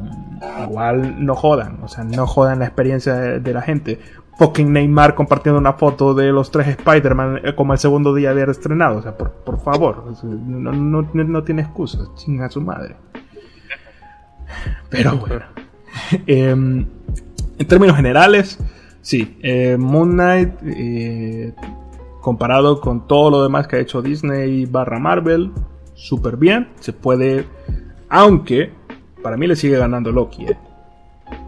igual no jodan, o sea, no jodan la experiencia de, la gente. Fucking Neymar compartiendo una foto de los tres Spider-Man eh, como el segundo día de haber estrenado, o sea, por, por favor, no, no, no tiene excusas, chinga su madre. Pero bueno. Em, en términos generales, sí, eh, Moon Knight, eh, comparado con todo lo demás que ha hecho Disney barra Marvel, súper bien. Se puede, aunque para mí le sigue ganando Loki. eh.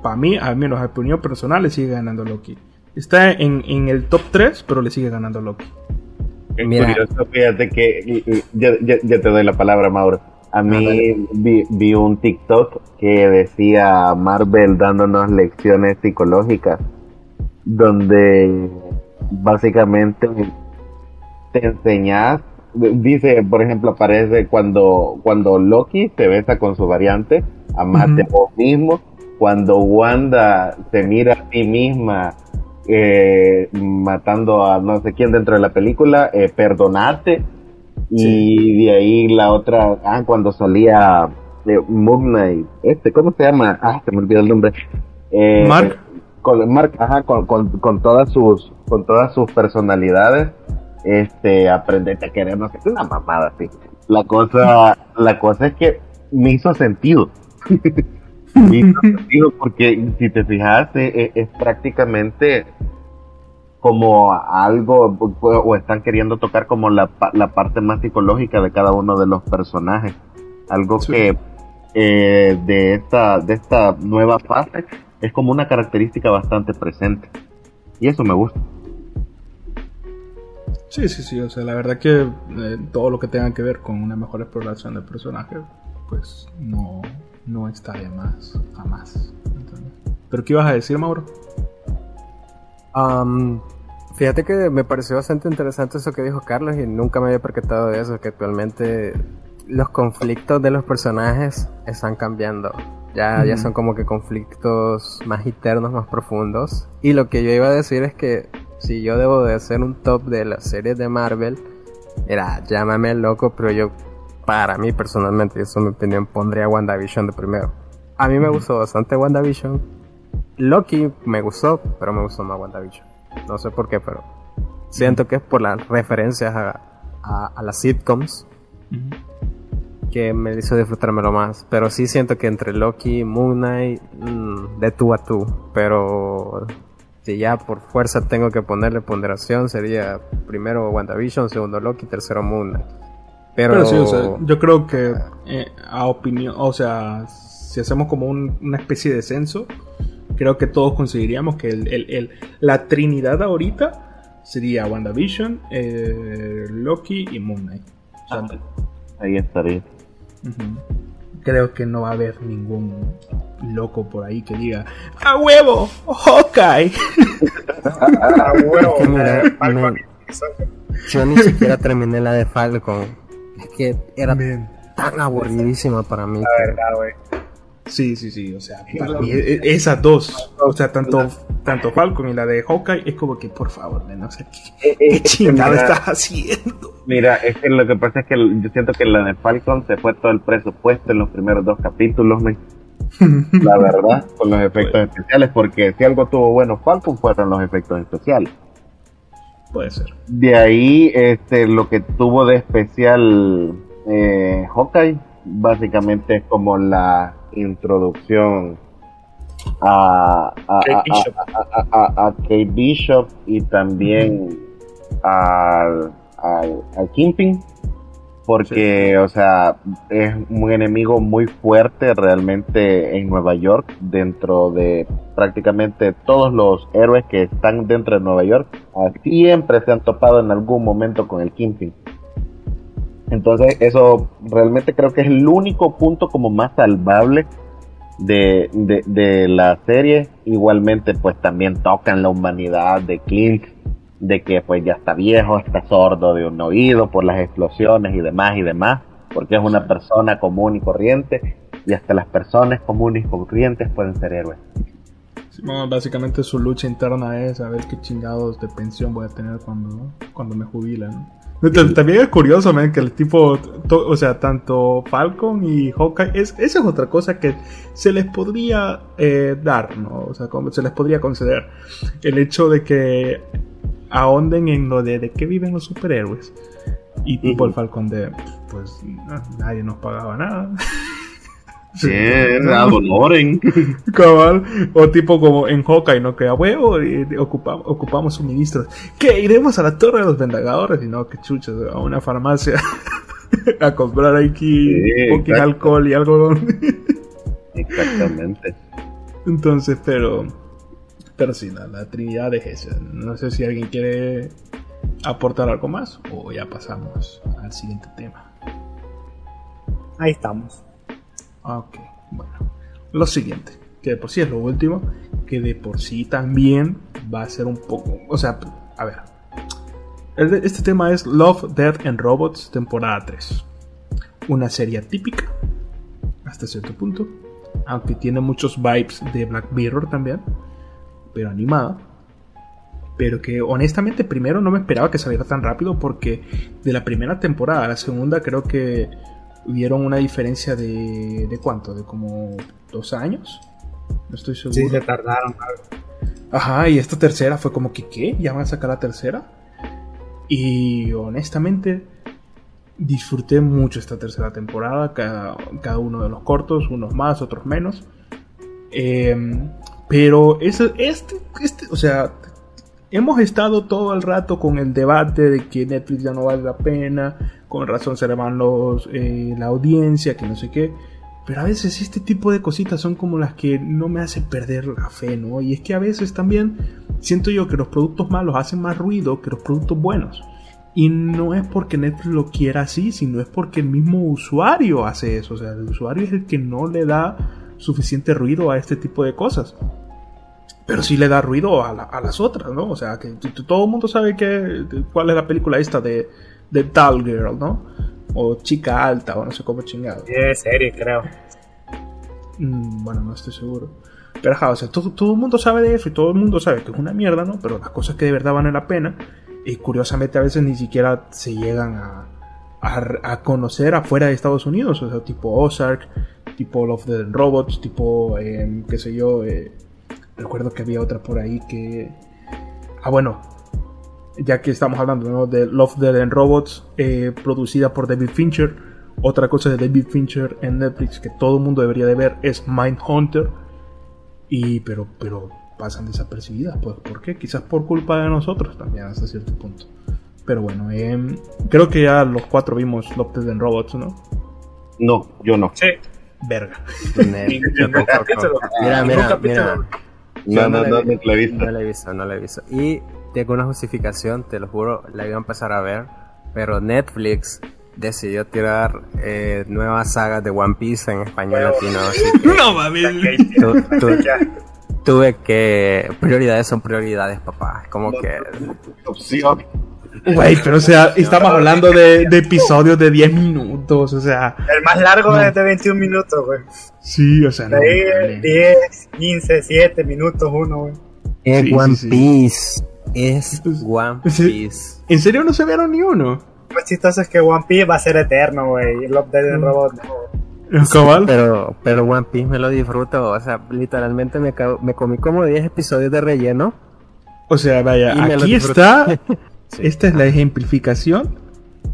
Para mí, al menos a opinión personal, le sigue ganando Loki. Está en, en el top 3, pero le sigue ganando Loki. Es Mira. curioso, fíjate que y- y- ya, ya- ya te doy la palabra, Mauro. A mí vi, vi un TikTok que decía Marvel dándonos lecciones psicológicas, donde básicamente te enseñas, dice, por ejemplo, aparece cuando, cuando Loki se besa con su variante, amate a Ujú. vos mismo, cuando Wanda se mira a sí misma eh, matando a no sé quién dentro de la película, eh, perdonarte. Y de ahí la otra, ah, cuando salía eh, Moon Knight, este, ¿cómo se llama? Ah, se me olvidó el nombre. Eh, Mark. Con, Mark, ajá, con, con, con todas sus, con todas sus personalidades, este, aprendete a querer, no sé, una mamada así. La cosa, la cosa es que me hizo sentido. Porque si te fijas, eh, es prácticamente como algo o están queriendo tocar como la, la parte más psicológica de cada uno de los personajes algo Sí. que eh, de esta de esta nueva fase es como una característica bastante presente y eso me gusta Sí, sí, sí. O sea, la verdad que eh, todo lo que tenga que ver con una mejor exploración del personaje, pues no, no está de más, jamás. ¿Pero qué ibas a decir, Mauro? Am, fíjate que me pareció bastante interesante eso que dijo Carlos y nunca me había percatado de eso, que actualmente los conflictos de los personajes están cambiando. Ya, ya son como que conflictos más internos, más profundos. Y lo que yo iba a decir es que si yo debo de hacer un top de las series de Marvel, era, llámame loco, pero yo, para mí personalmente, y eso es mi opinión, pondría WandaVision de primero. A mí me gustó bastante WandaVision. Loki me gustó, pero me gustó más WandaVision. No sé por qué, pero siento que es por las referencias a, a, a las sitcoms que me hizo disfrutármelo más. Pero sí siento que entre Loki y Moon Knight, mm, de tú a tú. Pero si ya por fuerza tengo que ponerle ponderación, sería primero WandaVision, segundo Loki, tercero Moon Knight. Pero, Pero sí, o sea, yo creo que eh, a opinión, o sea, si hacemos como un- una especie de censo, creo que todos conseguiríamos que el, el- el- la trinidad ahorita sería WandaVision, eh, Loki y Moon Knight. O sea, ahí estaría. Creo que no va a haber ningún loco por ahí que diga ¡A huevo! ¡Hawkeye! A huevo, yo ni siquiera terminé la de Falcon. Que era Man. tan aburridísima para mí. La que- verdad, güey. Sí, sí, sí, o sea, para mí, e- e- esas dos, o sea, tanto, tanto Falcon y la de Hawkeye, es como que, por favor, no sé qué, qué chingado mira, estás haciendo. mira es que lo que pasa es que yo siento que la de Falcon se fue todo el presupuesto en los primeros dos capítulos men. la verdad con los efectos especiales porque si algo tuvo bueno Falcon fueron los efectos especiales Puede ser. De ahí, este, lo que tuvo de especial eh, Hawkeye, básicamente es como la introducción a, a, Kate a- Bishop. a- a- a Kate Bishop y también al, al, al Kingpin. Porque, o sea, es un enemigo muy fuerte realmente en Nueva York, dentro de prácticamente todos los héroes que están dentro de Nueva York, ah, siempre se han topado en algún momento con el Kingpin. Entonces, eso realmente creo que es el único punto como más salvable de, de, de la serie. Igualmente, pues también tocan la humanidad de Clint, de que pues ya está viejo, está sordo de un oído por las explosiones y demás y demás, porque es una persona común y corriente, y hasta las personas comunes y corrientes pueden ser héroes. Sí, bueno, básicamente su lucha interna es a ver qué chingados de pensión voy a tener cuando, cuando me. T- También es curioso, man, que el tipo, to- o sea, tanto Falcon y Hawkeye, es, esa es otra cosa que se les podría eh, dar, ¿no? O sea, como se les podría conceder. El hecho de que ahonden en lo de, de qué viven los superhéroes. Y tipo el Falcon de, pues, na- nadie nos pagaba nada. adoren. Cabal, o tipo como en Hawkeye, ¿no? Que a huevo y ocupamos, ocupamos suministros. ¿Qué? Iremos a la Torre de los Vendagadores y no, que chuchas, a una farmacia a comprar aquí Sí, un poquito de alcohol y algodón. Exactamente. Entonces, pero, sí, la, Trinidad es esa. No sé si alguien quiere aportar algo más o ya pasamos al siguiente tema. Ahí estamos. Ok, bueno. Lo siguiente, que de por sí es lo último, que de por sí también va a ser un poco... O sea, a ver. De- Este tema es Love, Death and Robots, temporada 3. Una serie típica, hasta cierto punto, aunque tiene muchos vibes de Black Mirror también, pero animada. Pero que honestamente primero no me esperaba que saliera tan rápido porque de la primera temporada a la segunda creo que hubieron una diferencia de, de cuánto, de como dos años. No estoy seguro. Sí, se tardaron algo. Ajá, y esta tercera fue como que, ¿qué? ¿Ya van a sacar la tercera? Y honestamente, disfruté mucho esta tercera temporada, cada, cada uno de los cortos, unos más, otros menos. Em, pero eso, este, este, o sea, hemos estado todo el rato con el debate de que Netflix ya no vale la pena, con razón se le van los, eh, la audiencia, que no sé qué. Pero a veces este tipo de cositas son como las que no me hacen perder la fe, ¿no? Y es que a veces también siento yo que los productos malos hacen más ruido que los productos buenos. Y no es porque Netflix lo quiera así, sino es porque el mismo usuario hace eso. O sea, el usuario es el que no le da suficiente ruido a este tipo de cosas. Pero sí le da ruido a, la- a las otras, ¿no? O sea, que todo el mundo sabe que, cuál es la película esta de, de Girl, ¿no? O Chica Alta, o no sé cómo chingado. Sí, es serie, creo. Mm, bueno, no estoy seguro. Pero ajá, o sea, todo, todo el mundo sabe de eso y todo el mundo sabe que es una mierda, ¿no? Pero las cosas que de verdad valen la pena, y curiosamente a veces ni siquiera se llegan a, a, a conocer afuera de Estados Unidos, o sea, tipo Ozark, tipo Love, Dead and Robots, tipo, eh, qué sé yo, eh, recuerdo que había otra por ahí que... Ah, bueno, ya que estamos hablando ¿no? de Love, Dead and Robots, eh, producida por David Fincher. Otra cosa de David Fincher en Netflix que todo el mundo debería de ver es Mindhunter. Y pero, pero pasan desapercibidas, pues ¿por qué? Quizás por culpa de nosotros también hasta cierto punto. Pero bueno, em, creo que ya los cuatro vimos Love, Dead and Robots, ¿no? No, yo no. Sí. Verga. Mira, mira, mira. No, no, no, no la he visto. No la he visto, no la he visto. Y tengo una justificación, te lo juro, la iba a empezar a ver, pero Netflix decidió tirar eh, nuevas sagas de One Piece en español latino, así que No mames. tu- tu- tuve que... Prioridades son prioridades, papá. Como que... Opción. Güey, pero o sea, estamos hablando de, de episodios de 10 minutos, o sea, El más largo es de 21 minutos, güey. sí, o sea, no. De ahí mames. 10, 15, 7 minutos uno, güey. Es Sí, One sí, sí. Piece. Es One Sí. Piece. ¿En serio no se vieron ni uno? Lo chistoso es que One Piece va a ser eterno, güey. Y Love, Dead and Robot no. Cabal. Pero, pero One Piece me lo disfruto. O sea, literalmente me, me comí como 10 episodios de relleno. O sea, vaya, aquí disfruté. Esta es la ejemplificación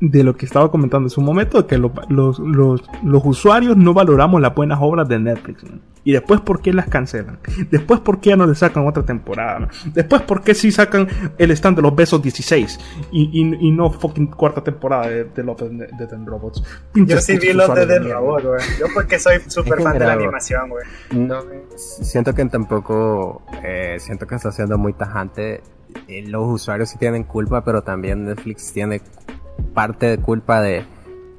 de lo que estaba comentando en su momento, que los, los, los, usuarios no valoramos las buenas obras de Netflix. Y después, ¿por qué las cancelan? Después, ¿por qué ya no le sacan otra temporada? Después, ¿por qué sí sacan el stand de los besos 16 y, y, y no fucking cuarta temporada de, de Love de, Robots? Yo sí vi los de The Robot, güey. Yo porque soy súper fan de la animación, güey. No, siento que tampoco, eh, siento que está siendo muy tajante. Eh, los usuarios sí tienen culpa, pero también Netflix tiene parte de culpa de,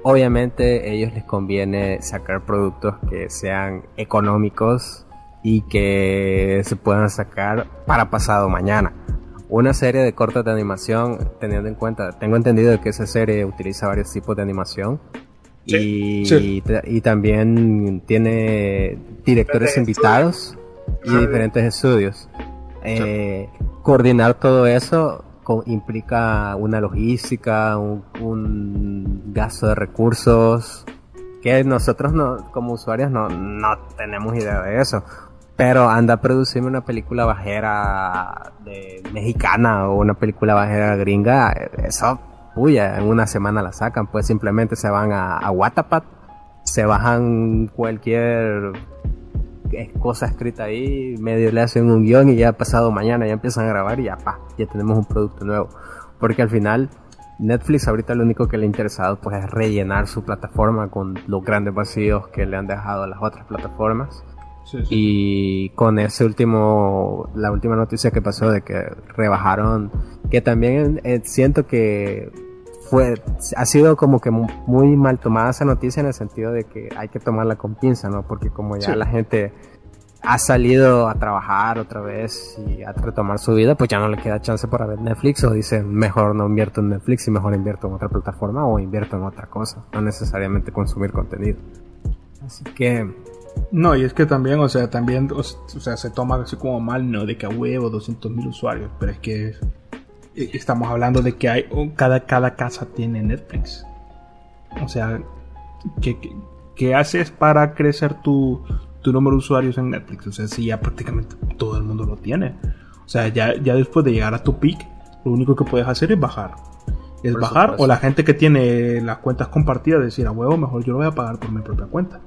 obviamente, ellos les conviene sacar productos que sean económicos y que se puedan sacar para pasado mañana. Una serie de cortos de animación, teniendo en cuenta, tengo entendido que esa serie utiliza varios tipos de animación y, y, también tiene directores invitados y diferentes estudios. Eh, coordinar todo eso implica una logística, un, gasto de recursos, que nosotros no, como usuarios no, no tenemos idea de eso. Pero anda a producirme una película bajera de mexicana o una película bajera gringa, eso, puya, en una semana la sacan, pues simplemente se van a, a se bajan cualquier cosa escrita ahí, medio le hacen un guion y ya pasado mañana ya empiezan a grabar y ya pa, ya tenemos un producto nuevo. Porque al final Netflix ahorita lo único que le ha interesado pues es rellenar su plataforma con los grandes vacíos que le han dejado a las otras plataformas. Y con ese último, la última noticia que pasó de que rebajaron, que también eh, siento que fue, ha sido como que muy mal tomada esa noticia en el sentido de que hay que tomarla con pinza, ¿no? Porque como ya la gente ha salido a trabajar otra vez y a retomar su vida, pues ya no le queda chance para ver Netflix o dice mejor no invierto en Netflix y mejor invierto en otra plataforma o invierto en otra cosa, no necesariamente consumir contenido. Así que... No, y es que también, o sea, también, o, sea, se toma así como mal, ¿no? De que a huevo 200 mil usuarios, pero es que estamos hablando de que hay cada, cada casa tiene Netflix. O sea, ¿qué, qué, haces para crecer tu, tu, número de usuarios en Netflix? O sea, si ya prácticamente todo el mundo lo tiene. O sea, ya, ya después de llegar a tu peak, lo único que puedes hacer es bajar. Es bajar o la gente que tiene las cuentas compartidas decir, a huevo, mejor yo lo voy a pagar por mi propia cuenta.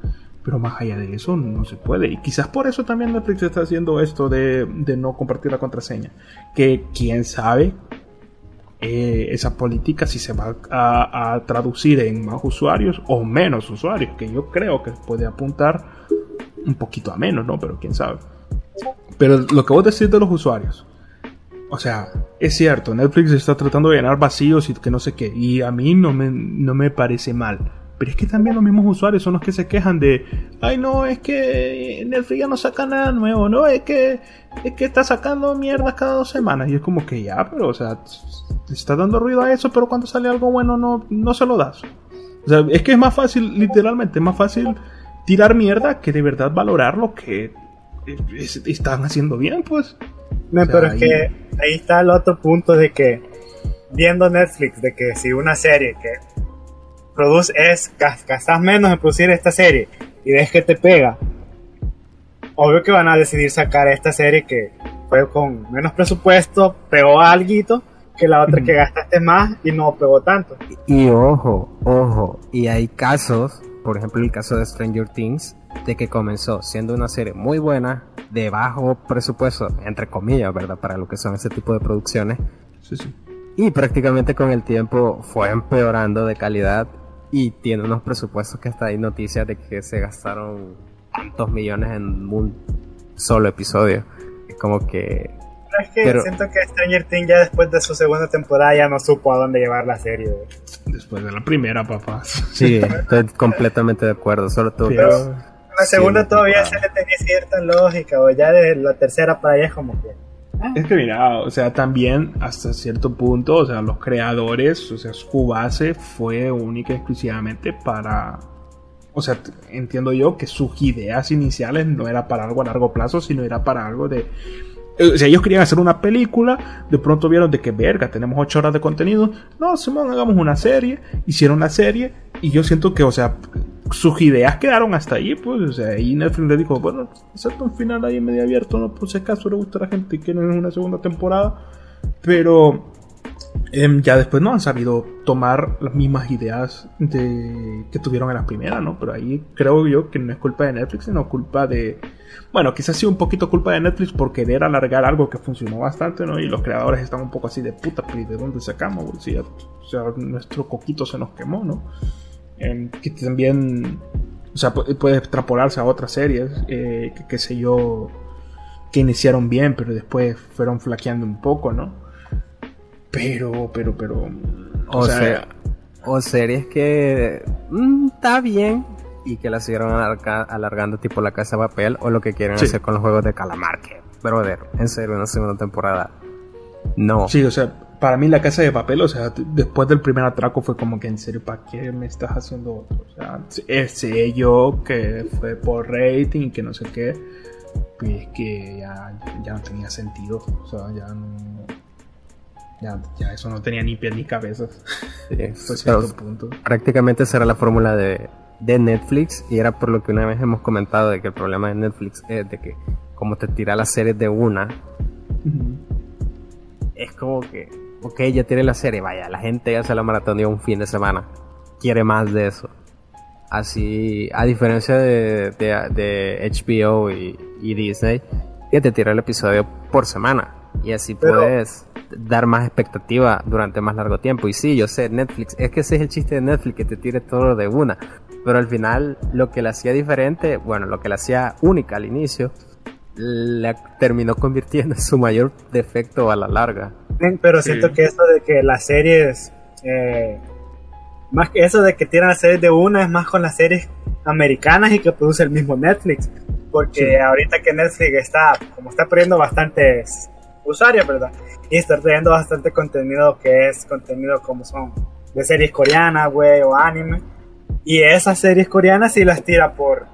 Pero más allá de eso no se puede. Y quizás por eso también Netflix está haciendo esto de, de no compartir la contraseña. Que quién sabe eh, esa política si se va a, traducir en más usuarios o menos usuarios, que yo creo que puede apuntar un poquito a menos, ¿no? Pero quién sabe. Pero lo que vos decís de los usuarios, o sea, es cierto, Netflix está tratando de llenar vacíos y que no sé qué, y a mí no me, no me parece mal. Pero es que también los mismos usuarios son los que se quejan de, ay no, es que Netflix ya no saca nada nuevo, no, es que, es que está sacando mierda cada dos semanas. Y es como que ya, pero o sea, está dando ruido a eso, pero cuando sale algo bueno no, no se lo das. O sea, es que es más fácil, literalmente, es más fácil tirar mierda que de verdad valorar lo que están haciendo bien, pues. No, pero es que ahí está el otro punto de que, viendo Netflix, de que si una serie que produce es gastas menos en producir esta serie y ves que te pega, obvio que van a decidir sacar esta serie que fue con menos presupuesto, pegó algo que la otra que gastaste más y no pegó tanto. Y, ojo, ojo, y hay casos, por ejemplo el caso de Stranger Things, de que comenzó siendo una serie muy buena, de bajo presupuesto, entre comillas, ¿verdad? Para lo que son ese tipo de producciones. Sí, sí. Y prácticamente con el tiempo fue empeorando de calidad y tiene unos presupuestos que hasta hay noticias de que se gastaron tantos millones en un solo episodio. Es como que... es que siento que Stranger Things ya después de su segunda temporada ya no supo a dónde llevar la serie. Después de la primera, papá. Sí, estoy completamente de acuerdo. Solo tú. la segunda todavía se le tenía cierta lógica, o ya de la tercera para allá es como que... Es que mira, o sea, también hasta cierto punto, o sea, los creadores, o sea, su base fue única y exclusivamente para... O sea, entiendo yo que sus ideas iniciales no era para algo a largo plazo, sino era para algo de... O sea, ellos querían hacer una película, de pronto vieron de que verga, tenemos ocho horas de contenido. No, Simón, hagamos una serie. Hicieron la serie y yo siento que, o sea, sus ideas quedaron hasta ahí, pues, o sea, ahí Netflix le dijo, bueno, hacerte un final ahí medio abierto, no por si acaso le gusta a la gente y quieren una segunda temporada, pero em, ya después no han sabido tomar las mismas ideas de, que tuvieron en la primera, ¿no? Pero ahí creo yo que no es culpa de Netflix, sino culpa de... Bueno, quizás sí un poquito culpa de Netflix por querer alargar algo que funcionó bastante, ¿no? Y los creadores están un poco así de puta, pero ¿de dónde sacamos? Sea, o sea nuestro coquito se nos quemó, ¿no? Em, que también, o sea, puede extrapolarse a otras series, eh, que qué sé yo, que iniciaron bien, pero después fueron flaqueando un poco, ¿no? Pero, pero, pero... O, sea, o series que mm, está bien y que la siguieron alargando tipo La Casa de Papel o lo que quieren hacer con los juegos de Calamar, que, brother, en serio, una segunda temporada. No. Sí, o sea, para mí la casa de papel, o sea, después del primer atraco fue como que en serio, ¿para qué me estás haciendo otro? O sea, sé yo que fue por rating y que no sé qué, pues que ya, ya no tenía sentido, o sea, ya no... Ya, ya eso no tenía ni pies ni cabezas. Sí, punto. Prácticamente esa era la fórmula de, de Netflix y era por lo que una vez hemos comentado de que el problema de Netflix es de que como te tira las series de una, es como que ok, ya tiene la serie, vaya, la gente ya se la maratón un fin de semana, quiere más de eso. Así, a diferencia de, de, HBO y, Disney, que te tira el episodio por semana. Y así puedes dar más expectativa durante más largo tiempo. Y sí, yo sé, Netflix, es que ese es el chiste de Netflix, que te tire todo de una. Pero al final, lo que la hacía diferente, bueno, lo que la hacía única al inicio, la terminó convirtiendo en su mayor defecto a la larga. Pero siento que eso de que las series, eh, más que eso de que tienen las series de una, es más con las series americanas y que produce el mismo Netflix. Porque ahorita que Netflix está, como está perdiendo bastantes usuarios, ¿verdad? Y está trayendo bastante contenido que es contenido como son de series coreanas, güey, o anime. Y esas series coreanas sí las tira por,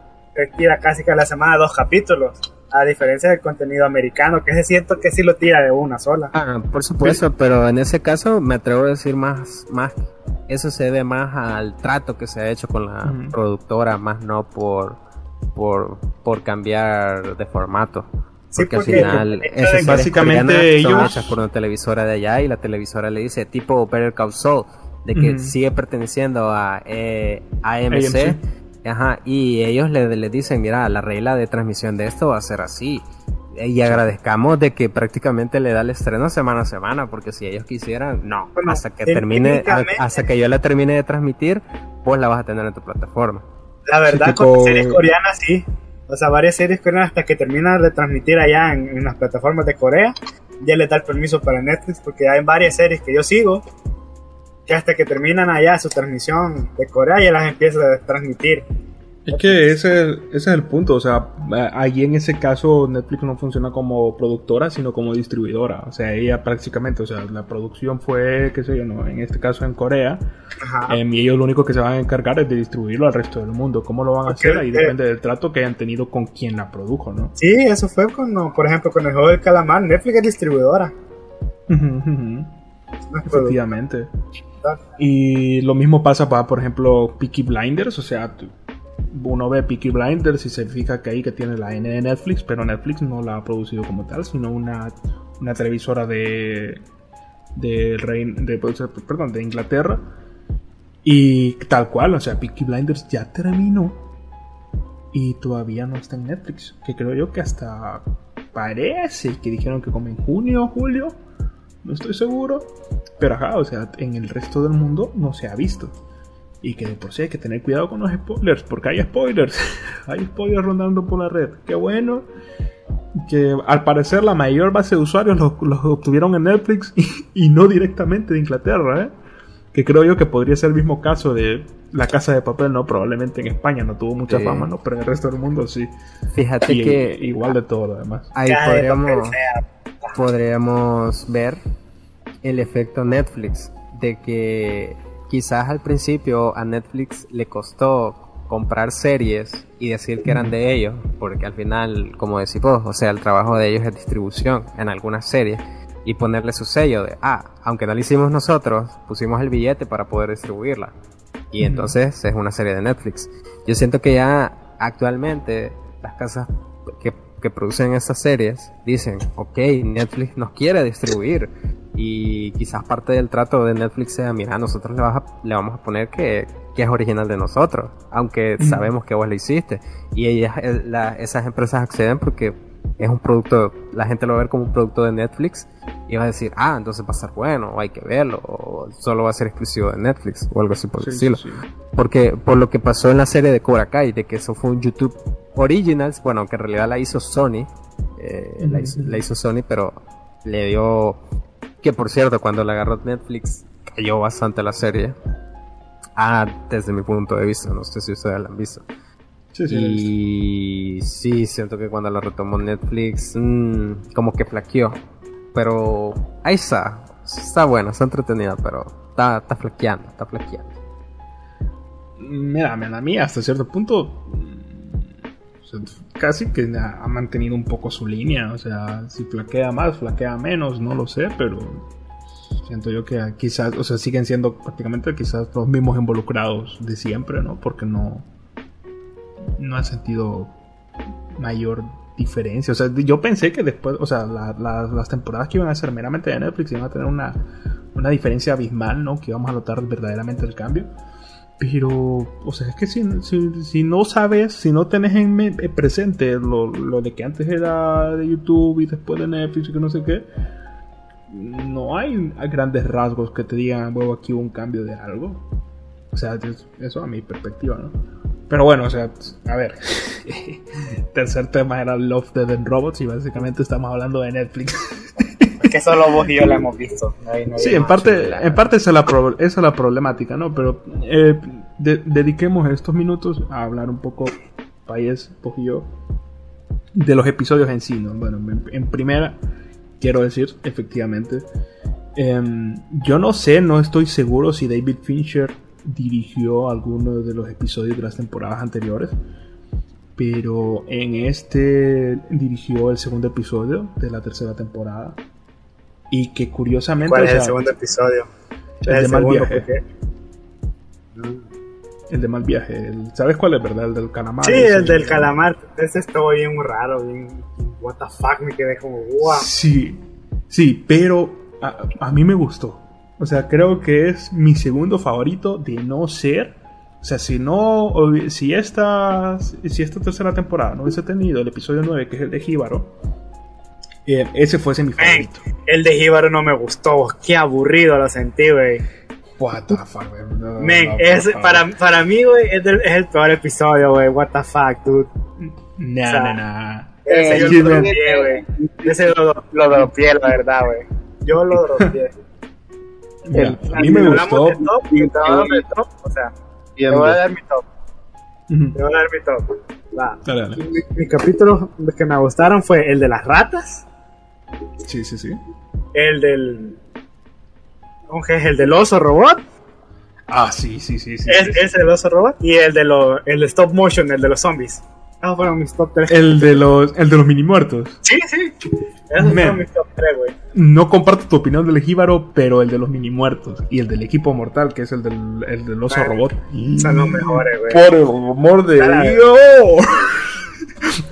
tira casi que a la semana dos capítulos a diferencia del contenido americano, que se siento que sí lo tira de una sola. Ah, por supuesto, pero en ese caso me atrevo a decir más, más, eso se debe más al trato que se ha hecho con la productora, más no por, por, por cambiar de formato. Porque, al final esas básicamente ellos son hechas por una televisora de allá y la televisora le dice tipo Better Call Saul de que sigue perteneciendo a eh, AMC Ajá, y ellos le, dicen, mira, la regla de transmisión de esto va a ser así. Y agradezcamos de que prácticamente le da el estreno semana a semana, porque si ellos quisieran, no, hasta que termine, hasta que yo la termine de transmitir, pues la vas a tener en tu plataforma. La verdad, con series coreanas sí. O sea, varias series coreanas hasta que terminan de transmitir allá en, en las plataformas de Corea, ya le da el permiso para Netflix, porque hay varias series que yo sigo que hasta que terminan allá su transmisión de Corea ya las empieza a transmitir. Es que ese, ese es el punto, o sea, ahí en ese caso Netflix no funciona como productora, sino como distribuidora, o sea, ella prácticamente, o sea, la producción fue, qué sé yo, no, en este caso en Corea, em, y ellos lo único que se van a encargar es de distribuirlo al resto del mundo, ¿cómo lo van a hacer? Ahí eh, depende del trato que hayan tenido con quien la produjo, ¿no? Sí, eso fue cuando, por ejemplo, con el juego del calamar, Netflix es distribuidora. Efectivamente. Y lo mismo pasa para, por ejemplo, Peaky Blinders, o sea, uno ve Peaky Blinders y se fija que ahí que tiene la N de Netflix, pero Netflix no la ha producido como tal, sino una, una televisora de de, de, perdón, de Inglaterra. Y tal cual, o sea, Peaky Blinders ya terminó y todavía no está en Netflix. Que creo yo que hasta parece que dijeron que como en junio o julio no estoy seguro. Pero ajá, o sea, en el resto del mundo no se ha visto. Y que de por sí hay que tener cuidado con los spoilers, porque hay spoilers. hay spoilers rondando por la red. Qué bueno. Que al parecer la mayor base de usuarios los, obtuvieron en Netflix y, no directamente de Inglaterra, ¿eh? Que creo yo que podría ser el mismo caso de La Casa de Papel, ¿no? Probablemente en España no tuvo mucha fama, ¿no? Pero en el resto del mundo sí. Fíjate que... Igual de todo lo demás. Ahí podríamos podríamos ver el efecto Netflix, de que quizás al principio a Netflix le costó comprar series y decir que eran de ellos, porque al final, como decimos, o sea, el trabajo de ellos es distribución en algunas series y ponerle su sello de, ah, aunque no lo hicimos nosotros, pusimos el billete para poder distribuirla. Y entonces es una serie de Netflix. Yo siento que ya actualmente las casas que que producen estas series dicen, ok, Netflix nos quiere distribuir, Y quizás parte del trato de Netflix sea, mira, nosotros le, le vamos a poner que, que, es original de nosotros, aunque sabemos que vos lo hiciste. Y ellas, eh, esas empresas acceden porque es un producto, la gente lo va a ver como un producto de Netflix y va a decir, ah, entonces va a ser bueno, o hay que verlo, o solo va a ser exclusivo de Netflix, o algo así por decirlo. Porque por lo que pasó en la serie de Cobra Kai, de que eso fue un YouTube Originals, bueno, que en realidad la hizo Sony, eh, la, hizo, Sony, pero le dio, que por cierto, cuando la agarró Netflix, cayó bastante la serie. Ah, desde mi punto de vista, no sé si ustedes la han visto. Sí, sí, y sí, siento que cuando la retomó Netflix, mmm, como que flaqueó. Pero ahí está. Está buena, está entretenida, pero está, está flaqueando, está flaqueando. Mira, a mí hasta cierto punto casi que ha mantenido un poco su línea. O sea, si flaquea más, flaquea menos, no lo sé, pero siento yo que quizás, o sea, siguen siendo prácticamente quizás los mismos involucrados de siempre, ¿no? Porque no, no ha sentido mayor diferencia. O sea, yo pensé que después, o sea, las temporadas que iban a ser meramente de Netflix iban a tener una, una diferencia abismal, ¿no? Que íbamos a notar verdaderamente el cambio. Pero, o sea, es que si, si, no sabes, si no tenés en presente lo, lo, de que antes era de YouTube y después de Netflix y que no sé qué, no hay grandes rasgos que te digan, bueno, aquí hubo un cambio de algo. O sea, eso a mi perspectiva, ¿no? Pero bueno, o sea, a ver. Tercer tema era Love, Dead and Robots y básicamente estamos hablando de Netflix. que solo vos y yo la hemos visto. sí, en parte, en parte esa, es la esa es la problemática, ¿no? Pero eh, dediquemos estos minutos a hablar un poco, País, vos y yo, de los episodios en sí, ¿no? Bueno, en, primera, quiero decir, efectivamente, em, yo no sé, no estoy seguro si David Fincher dirigió algunos de los episodios de las temporadas anteriores. Pero en este dirigió el segundo episodio de la tercera temporada. Y que curiosamente. ¿Cuál es el segundo episodio? El, de mal viaje. El de mal viaje. ¿Sabes cuál es, verdad? El del calamar. Sí, el del calamar. Ese estuvo bien raro. Bien. What the fuck, me quedé como. Wow. Sí, sí, pero a mí me gustó. O sea, creo que es mi segundo favorito de no ser. O sea, si no. Si esta, si esta tercera temporada no hubiese tenido el episodio 9, que es el de Jíbaro, eh, ese fuese mi favorito. el de Jíbaro no me gustó. Qué aburrido lo sentí, güey. What the fuck, para, para mí, güey, es, es, el peor episodio, güey. What the fuck, dude. Nah, nah, nah. Ese yo lo dropié, güey. Ese lo, lo dropié, la verdad, güey. Yo lo dropié a mí me gustó. De top, y te voy a dar mi top, o sea, te voy a dar mi top. Te voy a dar mi top. Va. Dale, dale. Mi, mi, capítulo que me gustaron fue el de las ratas. Sí, sí, sí. El del. ¿Cómo que es? El del oso robot. Ah, sí, sí, sí. sí, es, sí. el oso robot. Y el de, lo, el stop motion, el de los zombies. Ah, fueron mis top 3. El de los, el de los mini muertos. Sí, sí. Esos fueron mis top 3, güey. No comparto tu opinión del Jíbaro, pero el de los mini muertos y el del equipo mortal, que es el del, el del oso robot. Son los mejores, güey. Por el amor de Dios.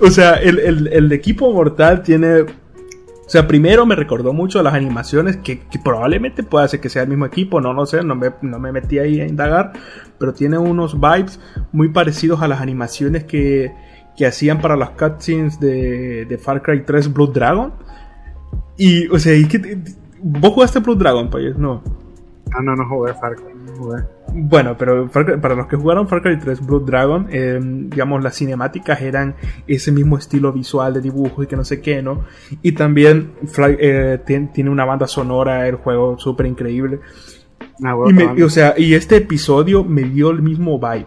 o sea, el, el, el equipo mortal tiene o sea, primero me recordó mucho a las animaciones que, probablemente pueda ser que sea el mismo equipo, no lo sé, no me, no me metí ahí a indagar, pero tiene unos vibes muy parecidos a las animaciones que, que hacían para las cutscenes de, de Far Cry 3 Blood Dragon. Y, o sea, que, ¿vos jugaste Blood Dragon, país? No. Ah, no, no jugué Far Cry. Bueno, pero para los que jugaron Far Cry 3 Blood Dragon, em, digamos, las cinemáticas eran ese mismo estilo visual de dibujo y que no sé qué, ¿no? Y también eh, tiene una banda sonora, el juego súper increíble. Ah, y, o sea, y este episodio me dio el mismo vibe.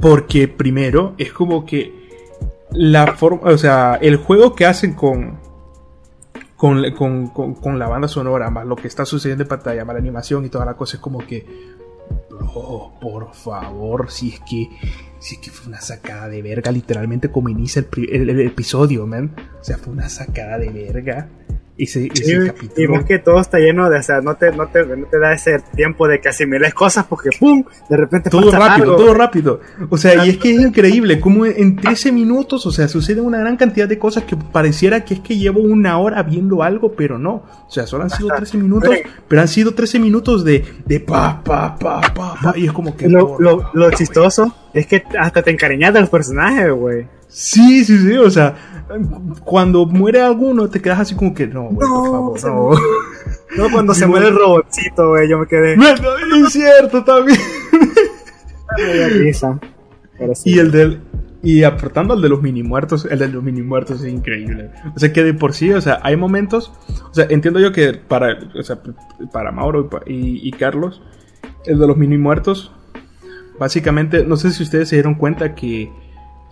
Porque primero es como que la forma, o sea, el juego que hacen con, con, con, con, la banda sonora, más lo que está sucediendo en pantalla, más la animación y toda la cosa, es como que, bro, por favor, si es que, si es que fue una sacada de verga, literalmente como inicia el, el, episodio, man. O sea, fue una sacada de verga. Sí, ese y capítulo. ves que todo está lleno de, o sea, no te, no te, no te da ese tiempo de que asimiles cosas porque ¡pum! De repente Todo pasa rápido, algo. todo rápido. O sea, y es que es increíble cómo en 13 minutos, o sea, sucede una gran cantidad de cosas que pareciera que es que llevo una hora viendo algo, pero no. O sea, solo han sido Ajá. 13 minutos, pero han sido 13 minutos de, de pa, pa, pa, pa, pa, y es como que... Lo, por lo, lo chistoso es que hasta te encariñas del personaje, güey. Sí, sí, sí, o sea, cuando muere alguno te quedas así como que, no, güey, No, por favor, se no. No, cuando se muere el robotcito, güey, yo me quedé. No, es cierto también. Y el del. Y aportando al de los mini muertos, el de los mini muertos es increíble. O sea que de por sí, o sea, hay momentos. O sea, entiendo yo que para, o sea, para Mauro y Carlos, el de los mini muertos, básicamente, no sé si ustedes se dieron cuenta que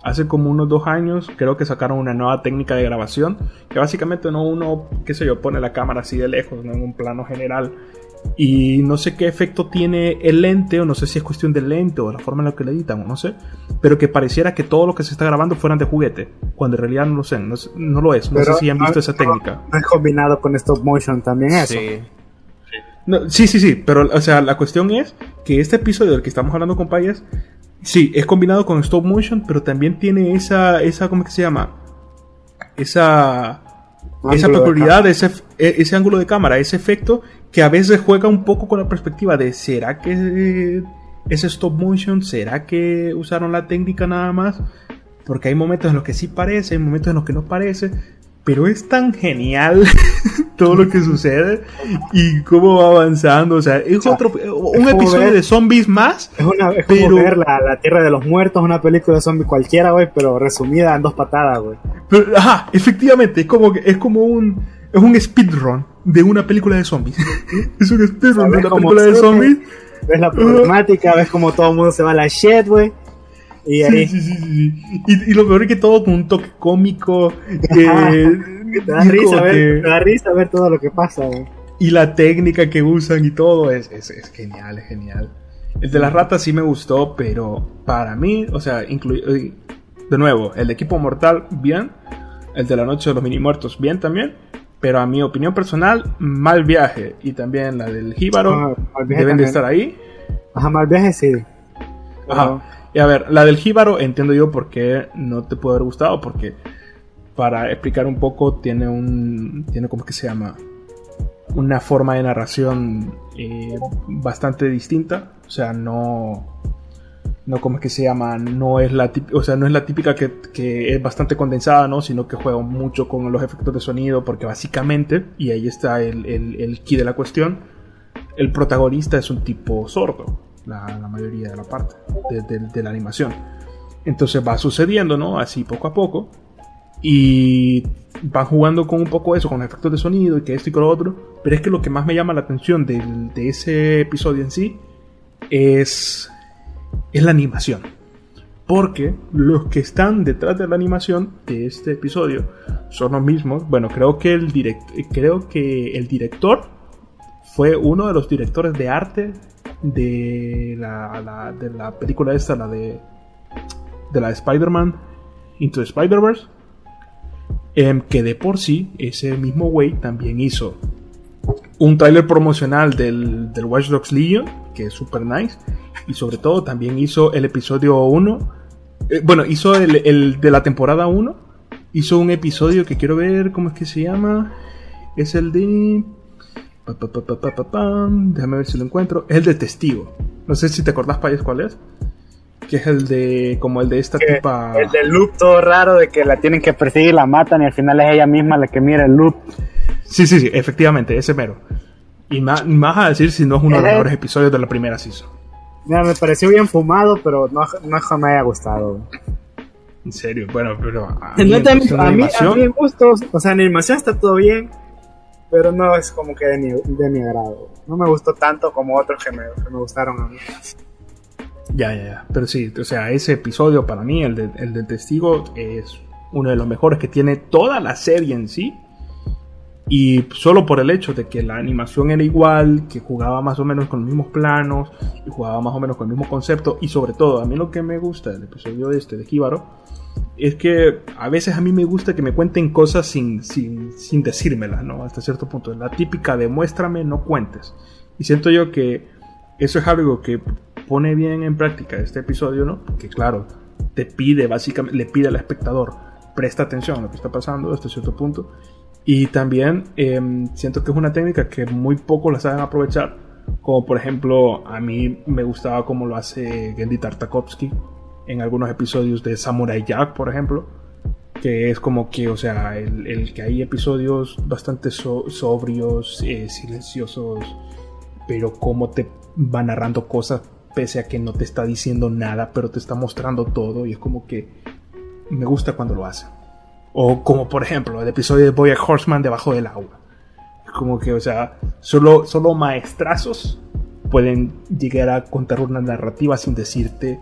hace como unos dos años, creo que sacaron una nueva técnica de grabación, que básicamente no uno, qué sé yo, pone la cámara así de lejos, ¿no? en un plano general. Y no sé qué efecto tiene el lente, o no sé si es cuestión del lente o de la forma en la que lo editan, o no sé. Pero que pareciera que todo lo que se está grabando fueran de juguete, cuando en realidad no lo sé, no, es- no lo es. No Pero sé si han visto no- esa técnica. No es combinado con stop motion también eso. Sí. No, sí, sí, sí, pero o sea, la cuestión es que este episodio del que estamos hablando con Payas, sí, es combinado con stop motion, pero también tiene esa, esa, ¿cómo es que se llama? Esa, esa Ángulo peculiaridad, ese, e- ese ángulo de cámara, ese efecto que a veces juega un poco con la perspectiva de ¿será que es stop motion? ¿Será que usaron la técnica nada más? Porque hay momentos en los que sí parece, hay momentos en los que no parece, pero es tan genial todo lo que sucede y cómo va avanzando. O sea, es sea, otro, un como episodio ver- de zombies más. Es, una, es como ver la, la Tierra de los Muertos, una película de zombie cualquiera, güey, pero resumida en dos patadas, güey. Pero, ajá, efectivamente, es como, que- es como un, es un speedrun de una película de zombies. es un speedrun de ¿Sabes una película de zombies. Ves la problemática, ves como todo el mundo se va a la shit, güey. Y ahí Sí, sí. Y, y lo peor es que todo con un toque cómico. Eh, te da risa como ver, que- te da risa ver todo lo que pasa, güey. y la técnica que usan y todo es, es, es genial, es genial. El de las ratas sí me gustó, pero para mí, o sea, eh, de nuevo, el de equipo mortal, bien. El de la noche de los mini muertos, bien también. Pero a mi opinión personal, mal viaje. Y también la del jíbaro Ah, deben de estar ahí. Ajá, mal viaje sí. Ajá. Y a ver, la del jíbaro entiendo yo por qué no te puede haber gustado, porque para explicar un poco tiene un, tiene como que se llama, una forma de narración eh, bastante distinta, o sea, no, no como que se llama, no es la típica, o sea, no es la típica que, que es bastante condensada, ¿no? Sino que juega mucho con los efectos de sonido, porque básicamente, y ahí está el, el, el key de la cuestión, el protagonista es un tipo sordo, la, mayoría de la parte de, de- de la animación. Entonces va sucediendo, ¿no? Así poco a poco. Y van jugando con un poco eso, con efectos de sonido y que esto y que lo otro. Pero es que lo que más me llama la atención del- de ese episodio en sí es, es la animación. Porque los que están detrás de la animación de este episodio son los mismos. Bueno, creo que el, direct, creo que el director fue uno de los directores de arte de la, la- de la película esta, la de, de la de Spider-Man Into Spider-Verse. Em, que de por sí, ese mismo güey también hizo un tráiler promocional del, del Watch Dogs Legion, que es super nice. Y sobre todo también hizo el episodio 1. eh, bueno, hizo el, el de la temporada 1. Hizo un episodio que quiero ver, ¿cómo es que se llama? Es el de... pa, pa, pa, pa, pa, pa, pam. Déjame ver si lo encuentro. Es el de Testigo. No sé si te acordás, Payas, cuál es. Que es el de... Como el de esta Que tipa... El del loop todo raro de que la tienen que perseguir, la matan y al final es ella misma la que mira el loop. Sí, sí, sí, efectivamente, ese mero. Y más, más a decir si no es uno de los Eh. mejores episodios de la primera season. Mira, me pareció bien fumado, pero no, no me haya gustado. En serio, bueno, pero a mí, en a a mí en gustos, o sea, en animación está todo bien, pero no es como que de mi, de mi agrado. No me gustó tanto como otros que me, que me gustaron a mí. Ya, ya, ya. Pero sí, o sea, ese episodio para mí, el, de, el del testigo, es uno de los mejores que tiene toda la serie en sí. Y solo por el hecho de que la animación era igual, que jugaba más o menos con los mismos planos, y jugaba más o menos con el mismo concepto, y sobre todo, a mí lo que me gusta del episodio este de Jíbaro, es que a veces a mí me gusta que me cuenten cosas sin, sin, sin decírmelas, ¿no? Hasta cierto punto. La típica demuéstrame, no cuentes. Y siento yo que eso es algo que pone bien en práctica este episodio, ¿no? Porque claro, te pide, básicamente, le pide al espectador, presta atención a lo que está pasando hasta cierto punto. Y también em, siento que es una técnica que muy poco la saben aprovechar. Como por ejemplo, a mí me gustaba como lo hace Gendy Tartakovsky en algunos episodios de Samurai Jack, por ejemplo. Que es como que, o sea, el, que hay episodios bastante sobrios, eh, silenciosos, pero como te va narrando cosas pese a que no te está diciendo nada, pero te está mostrando todo y es como que me gusta cuando lo hace. O como por ejemplo el episodio de Boya Horseman debajo del agua. Como que, o sea, solo, solo maestrazos pueden llegar a contar una narrativa sin decirte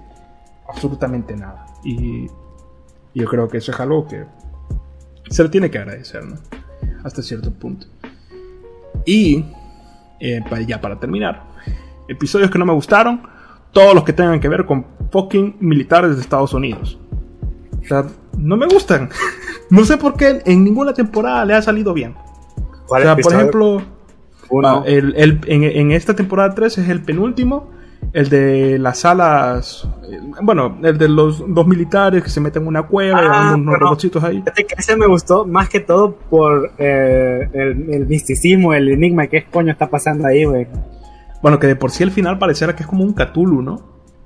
absolutamente nada. Y yo creo que eso es algo que se le tiene que agradecer, ¿no? Hasta cierto punto. Y eh, ya para terminar, episodios que no me gustaron, todos los que tengan que ver con fucking militares de Estados Unidos. O sea, no me gustan. no sé por qué en ninguna temporada le ha salido bien. O sea, por ejemplo, ah, en, esta temporada 3 es el penúltimo. El de las alas. Eh, bueno, el de los dos militares que se meten en una cueva y ah, unos robotcitos ahí. Ese me gustó más que todo por eh, el, misticismo, el enigma. ¿Qué coño está pasando ahí, güey? Bueno, que de por sí el final pareciera que es como un Cthulhu, ¿no?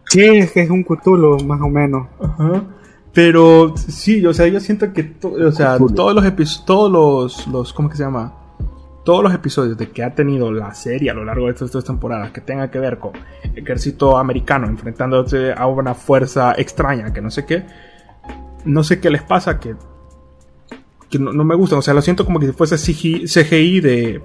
Sí, es que es un Cthulhu, más o menos. Ajá. Pero sí, o sea, yo siento que o sea, todos los episodios, todos los, los, ¿cómo que se llama? Todos los episodios de que ha tenido la serie a lo largo de estas dos temporadas que tenga que ver con ejército americano enfrentándose a una fuerza extraña que no sé qué, no sé qué les pasa que, que no, no me gustan. O sea, lo siento como que si fuese CGI de,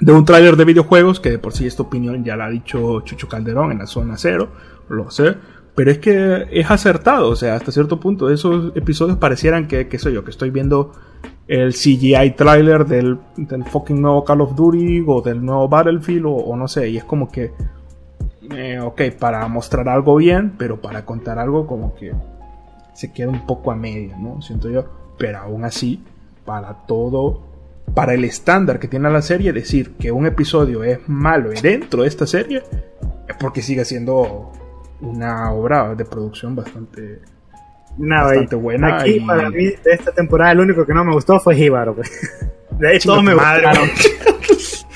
de un tráiler de videojuegos, que de por sí esta opinión ya la ha dicho Chucho Calderón en la zona cero, lo sé, pero es que es acertado, o sea, hasta cierto punto esos episodios parecieran que, qué sé yo, que estoy viendo el CGI trailer del, fucking nuevo Call of Duty o del nuevo Battlefield o, no sé, y es como que, eh, ok, para mostrar algo bien, pero para contar algo como que se queda un poco a media, ¿no? Siento yo, pero aún así, para todo para el estándar que tiene la serie, decir que un episodio es malo y dentro de esta serie es porque sigue siendo una obra de producción bastante, bastante buena. Aquí, para mí, de esta temporada, el único que no me gustó fue Jíbaro. De ahí todos me gustaron.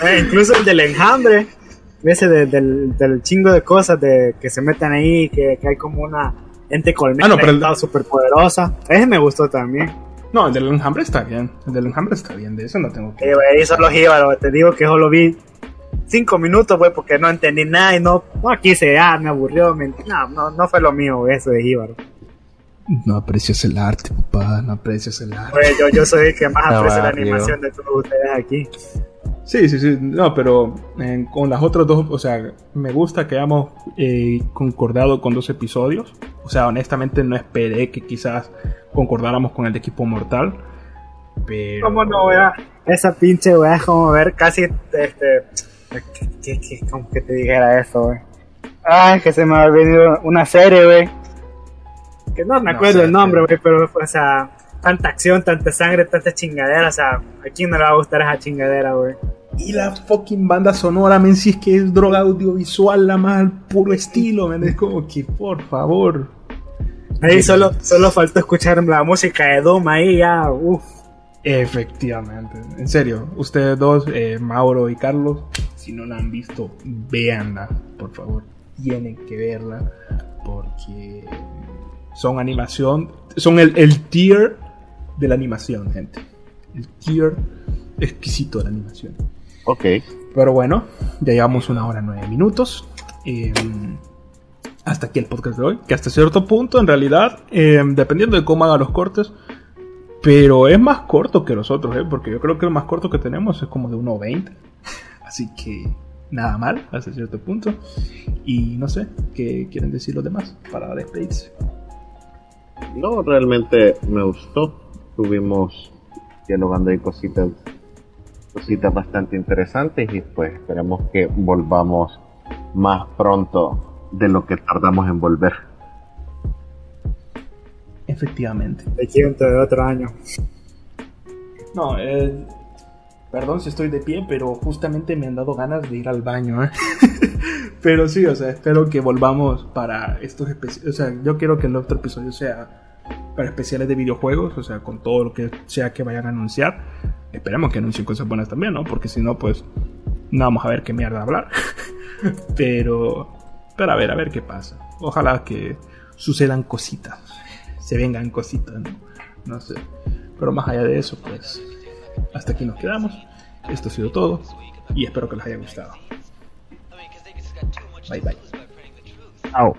Eh, incluso el del enjambre, ese del, del, chingo de cosas de, que se meten ahí, que, hay como una ente colmena ah, no, pero super poderosa. Ese me gustó también. No, el del enjambre está bien. El del enjambre está bien, de eso no tengo que. Sí, eso lo jíbaro, te digo que solo vi cinco minutos, güey, porque no entendí nada y no, no quise, ah, me aburrió, no, no, no fue lo mío, eso de jíbaro. No aprecias el arte, papá, no aprecias el arte. yo, yo soy el que más aprecia la animación de todos ustedes aquí. Sí, sí, sí, no, pero con las otras dos, o sea, me gusta que hayamos eh, concordado con dos episodios. O sea, honestamente no esperé que quizás concordáramos con el de equipo mortal. Pero... ¿Cómo no, wea? Esa pinche wea es como ver casi, este, ¿qué, qué, cómo que te dijera eso, wey? Ay, que se me ha venido una serie, wey. Que no me acuerdo el nombre, wey, pero, o sea, tanta acción, tanta sangre, tanta chingadera, o sea, ¿a quién no le va a gustar esa chingadera, wey? Y la fucking banda sonora, men, si es que es droga audiovisual, la más puro estilo, men, es como que, por favor. Ahí solo, solo faltó escuchar la música de Doom ahí, ya, uff. Efectivamente, en serio, ustedes dos, eh, Mauro y Carlos, si no la han visto, véanla, por favor, tienen que verla, porque son animación, son el, el tier de la animación, gente. El tier exquisito de la animación. Ok. Pero bueno, ya llevamos una hora nueve minutos. Em, hasta aquí el podcast de hoy. Que hasta cierto punto, en realidad, em, dependiendo de cómo haga los cortes, pero es más corto que los otros, ¿eh? porque yo creo que el más corto que tenemos es como de 1.20. Así que nada mal, hasta cierto punto. Y no sé, ¿qué quieren decir los demás para despedirse? No, realmente me gustó. Estuvimos dialogando ahí cositas cositas bastante interesantes y pues esperemos que volvamos más pronto de lo que tardamos en volver. Efectivamente. De aquí dentro de otro año. No, eh, perdón si estoy de pie, pero justamente me han dado ganas de ir al baño. ¿eh? pero sí, o sea, espero que volvamos para estos especiales. O sea, yo quiero que el otro episodio sea para especiales de videojuegos, o sea, con todo lo que sea que vayan a anunciar. Esperemos que anuncien cosas buenas también, ¿no? Porque si no, pues no vamos a ver qué mierda hablar. pero, pero a ver, a ver qué pasa. Ojalá que sucedan cositas, se vengan cositas, ¿no? sé. Pero más allá de eso, pues hasta aquí nos quedamos. Esto ha sido todo y espero que les haya gustado. Bye bye. Chao.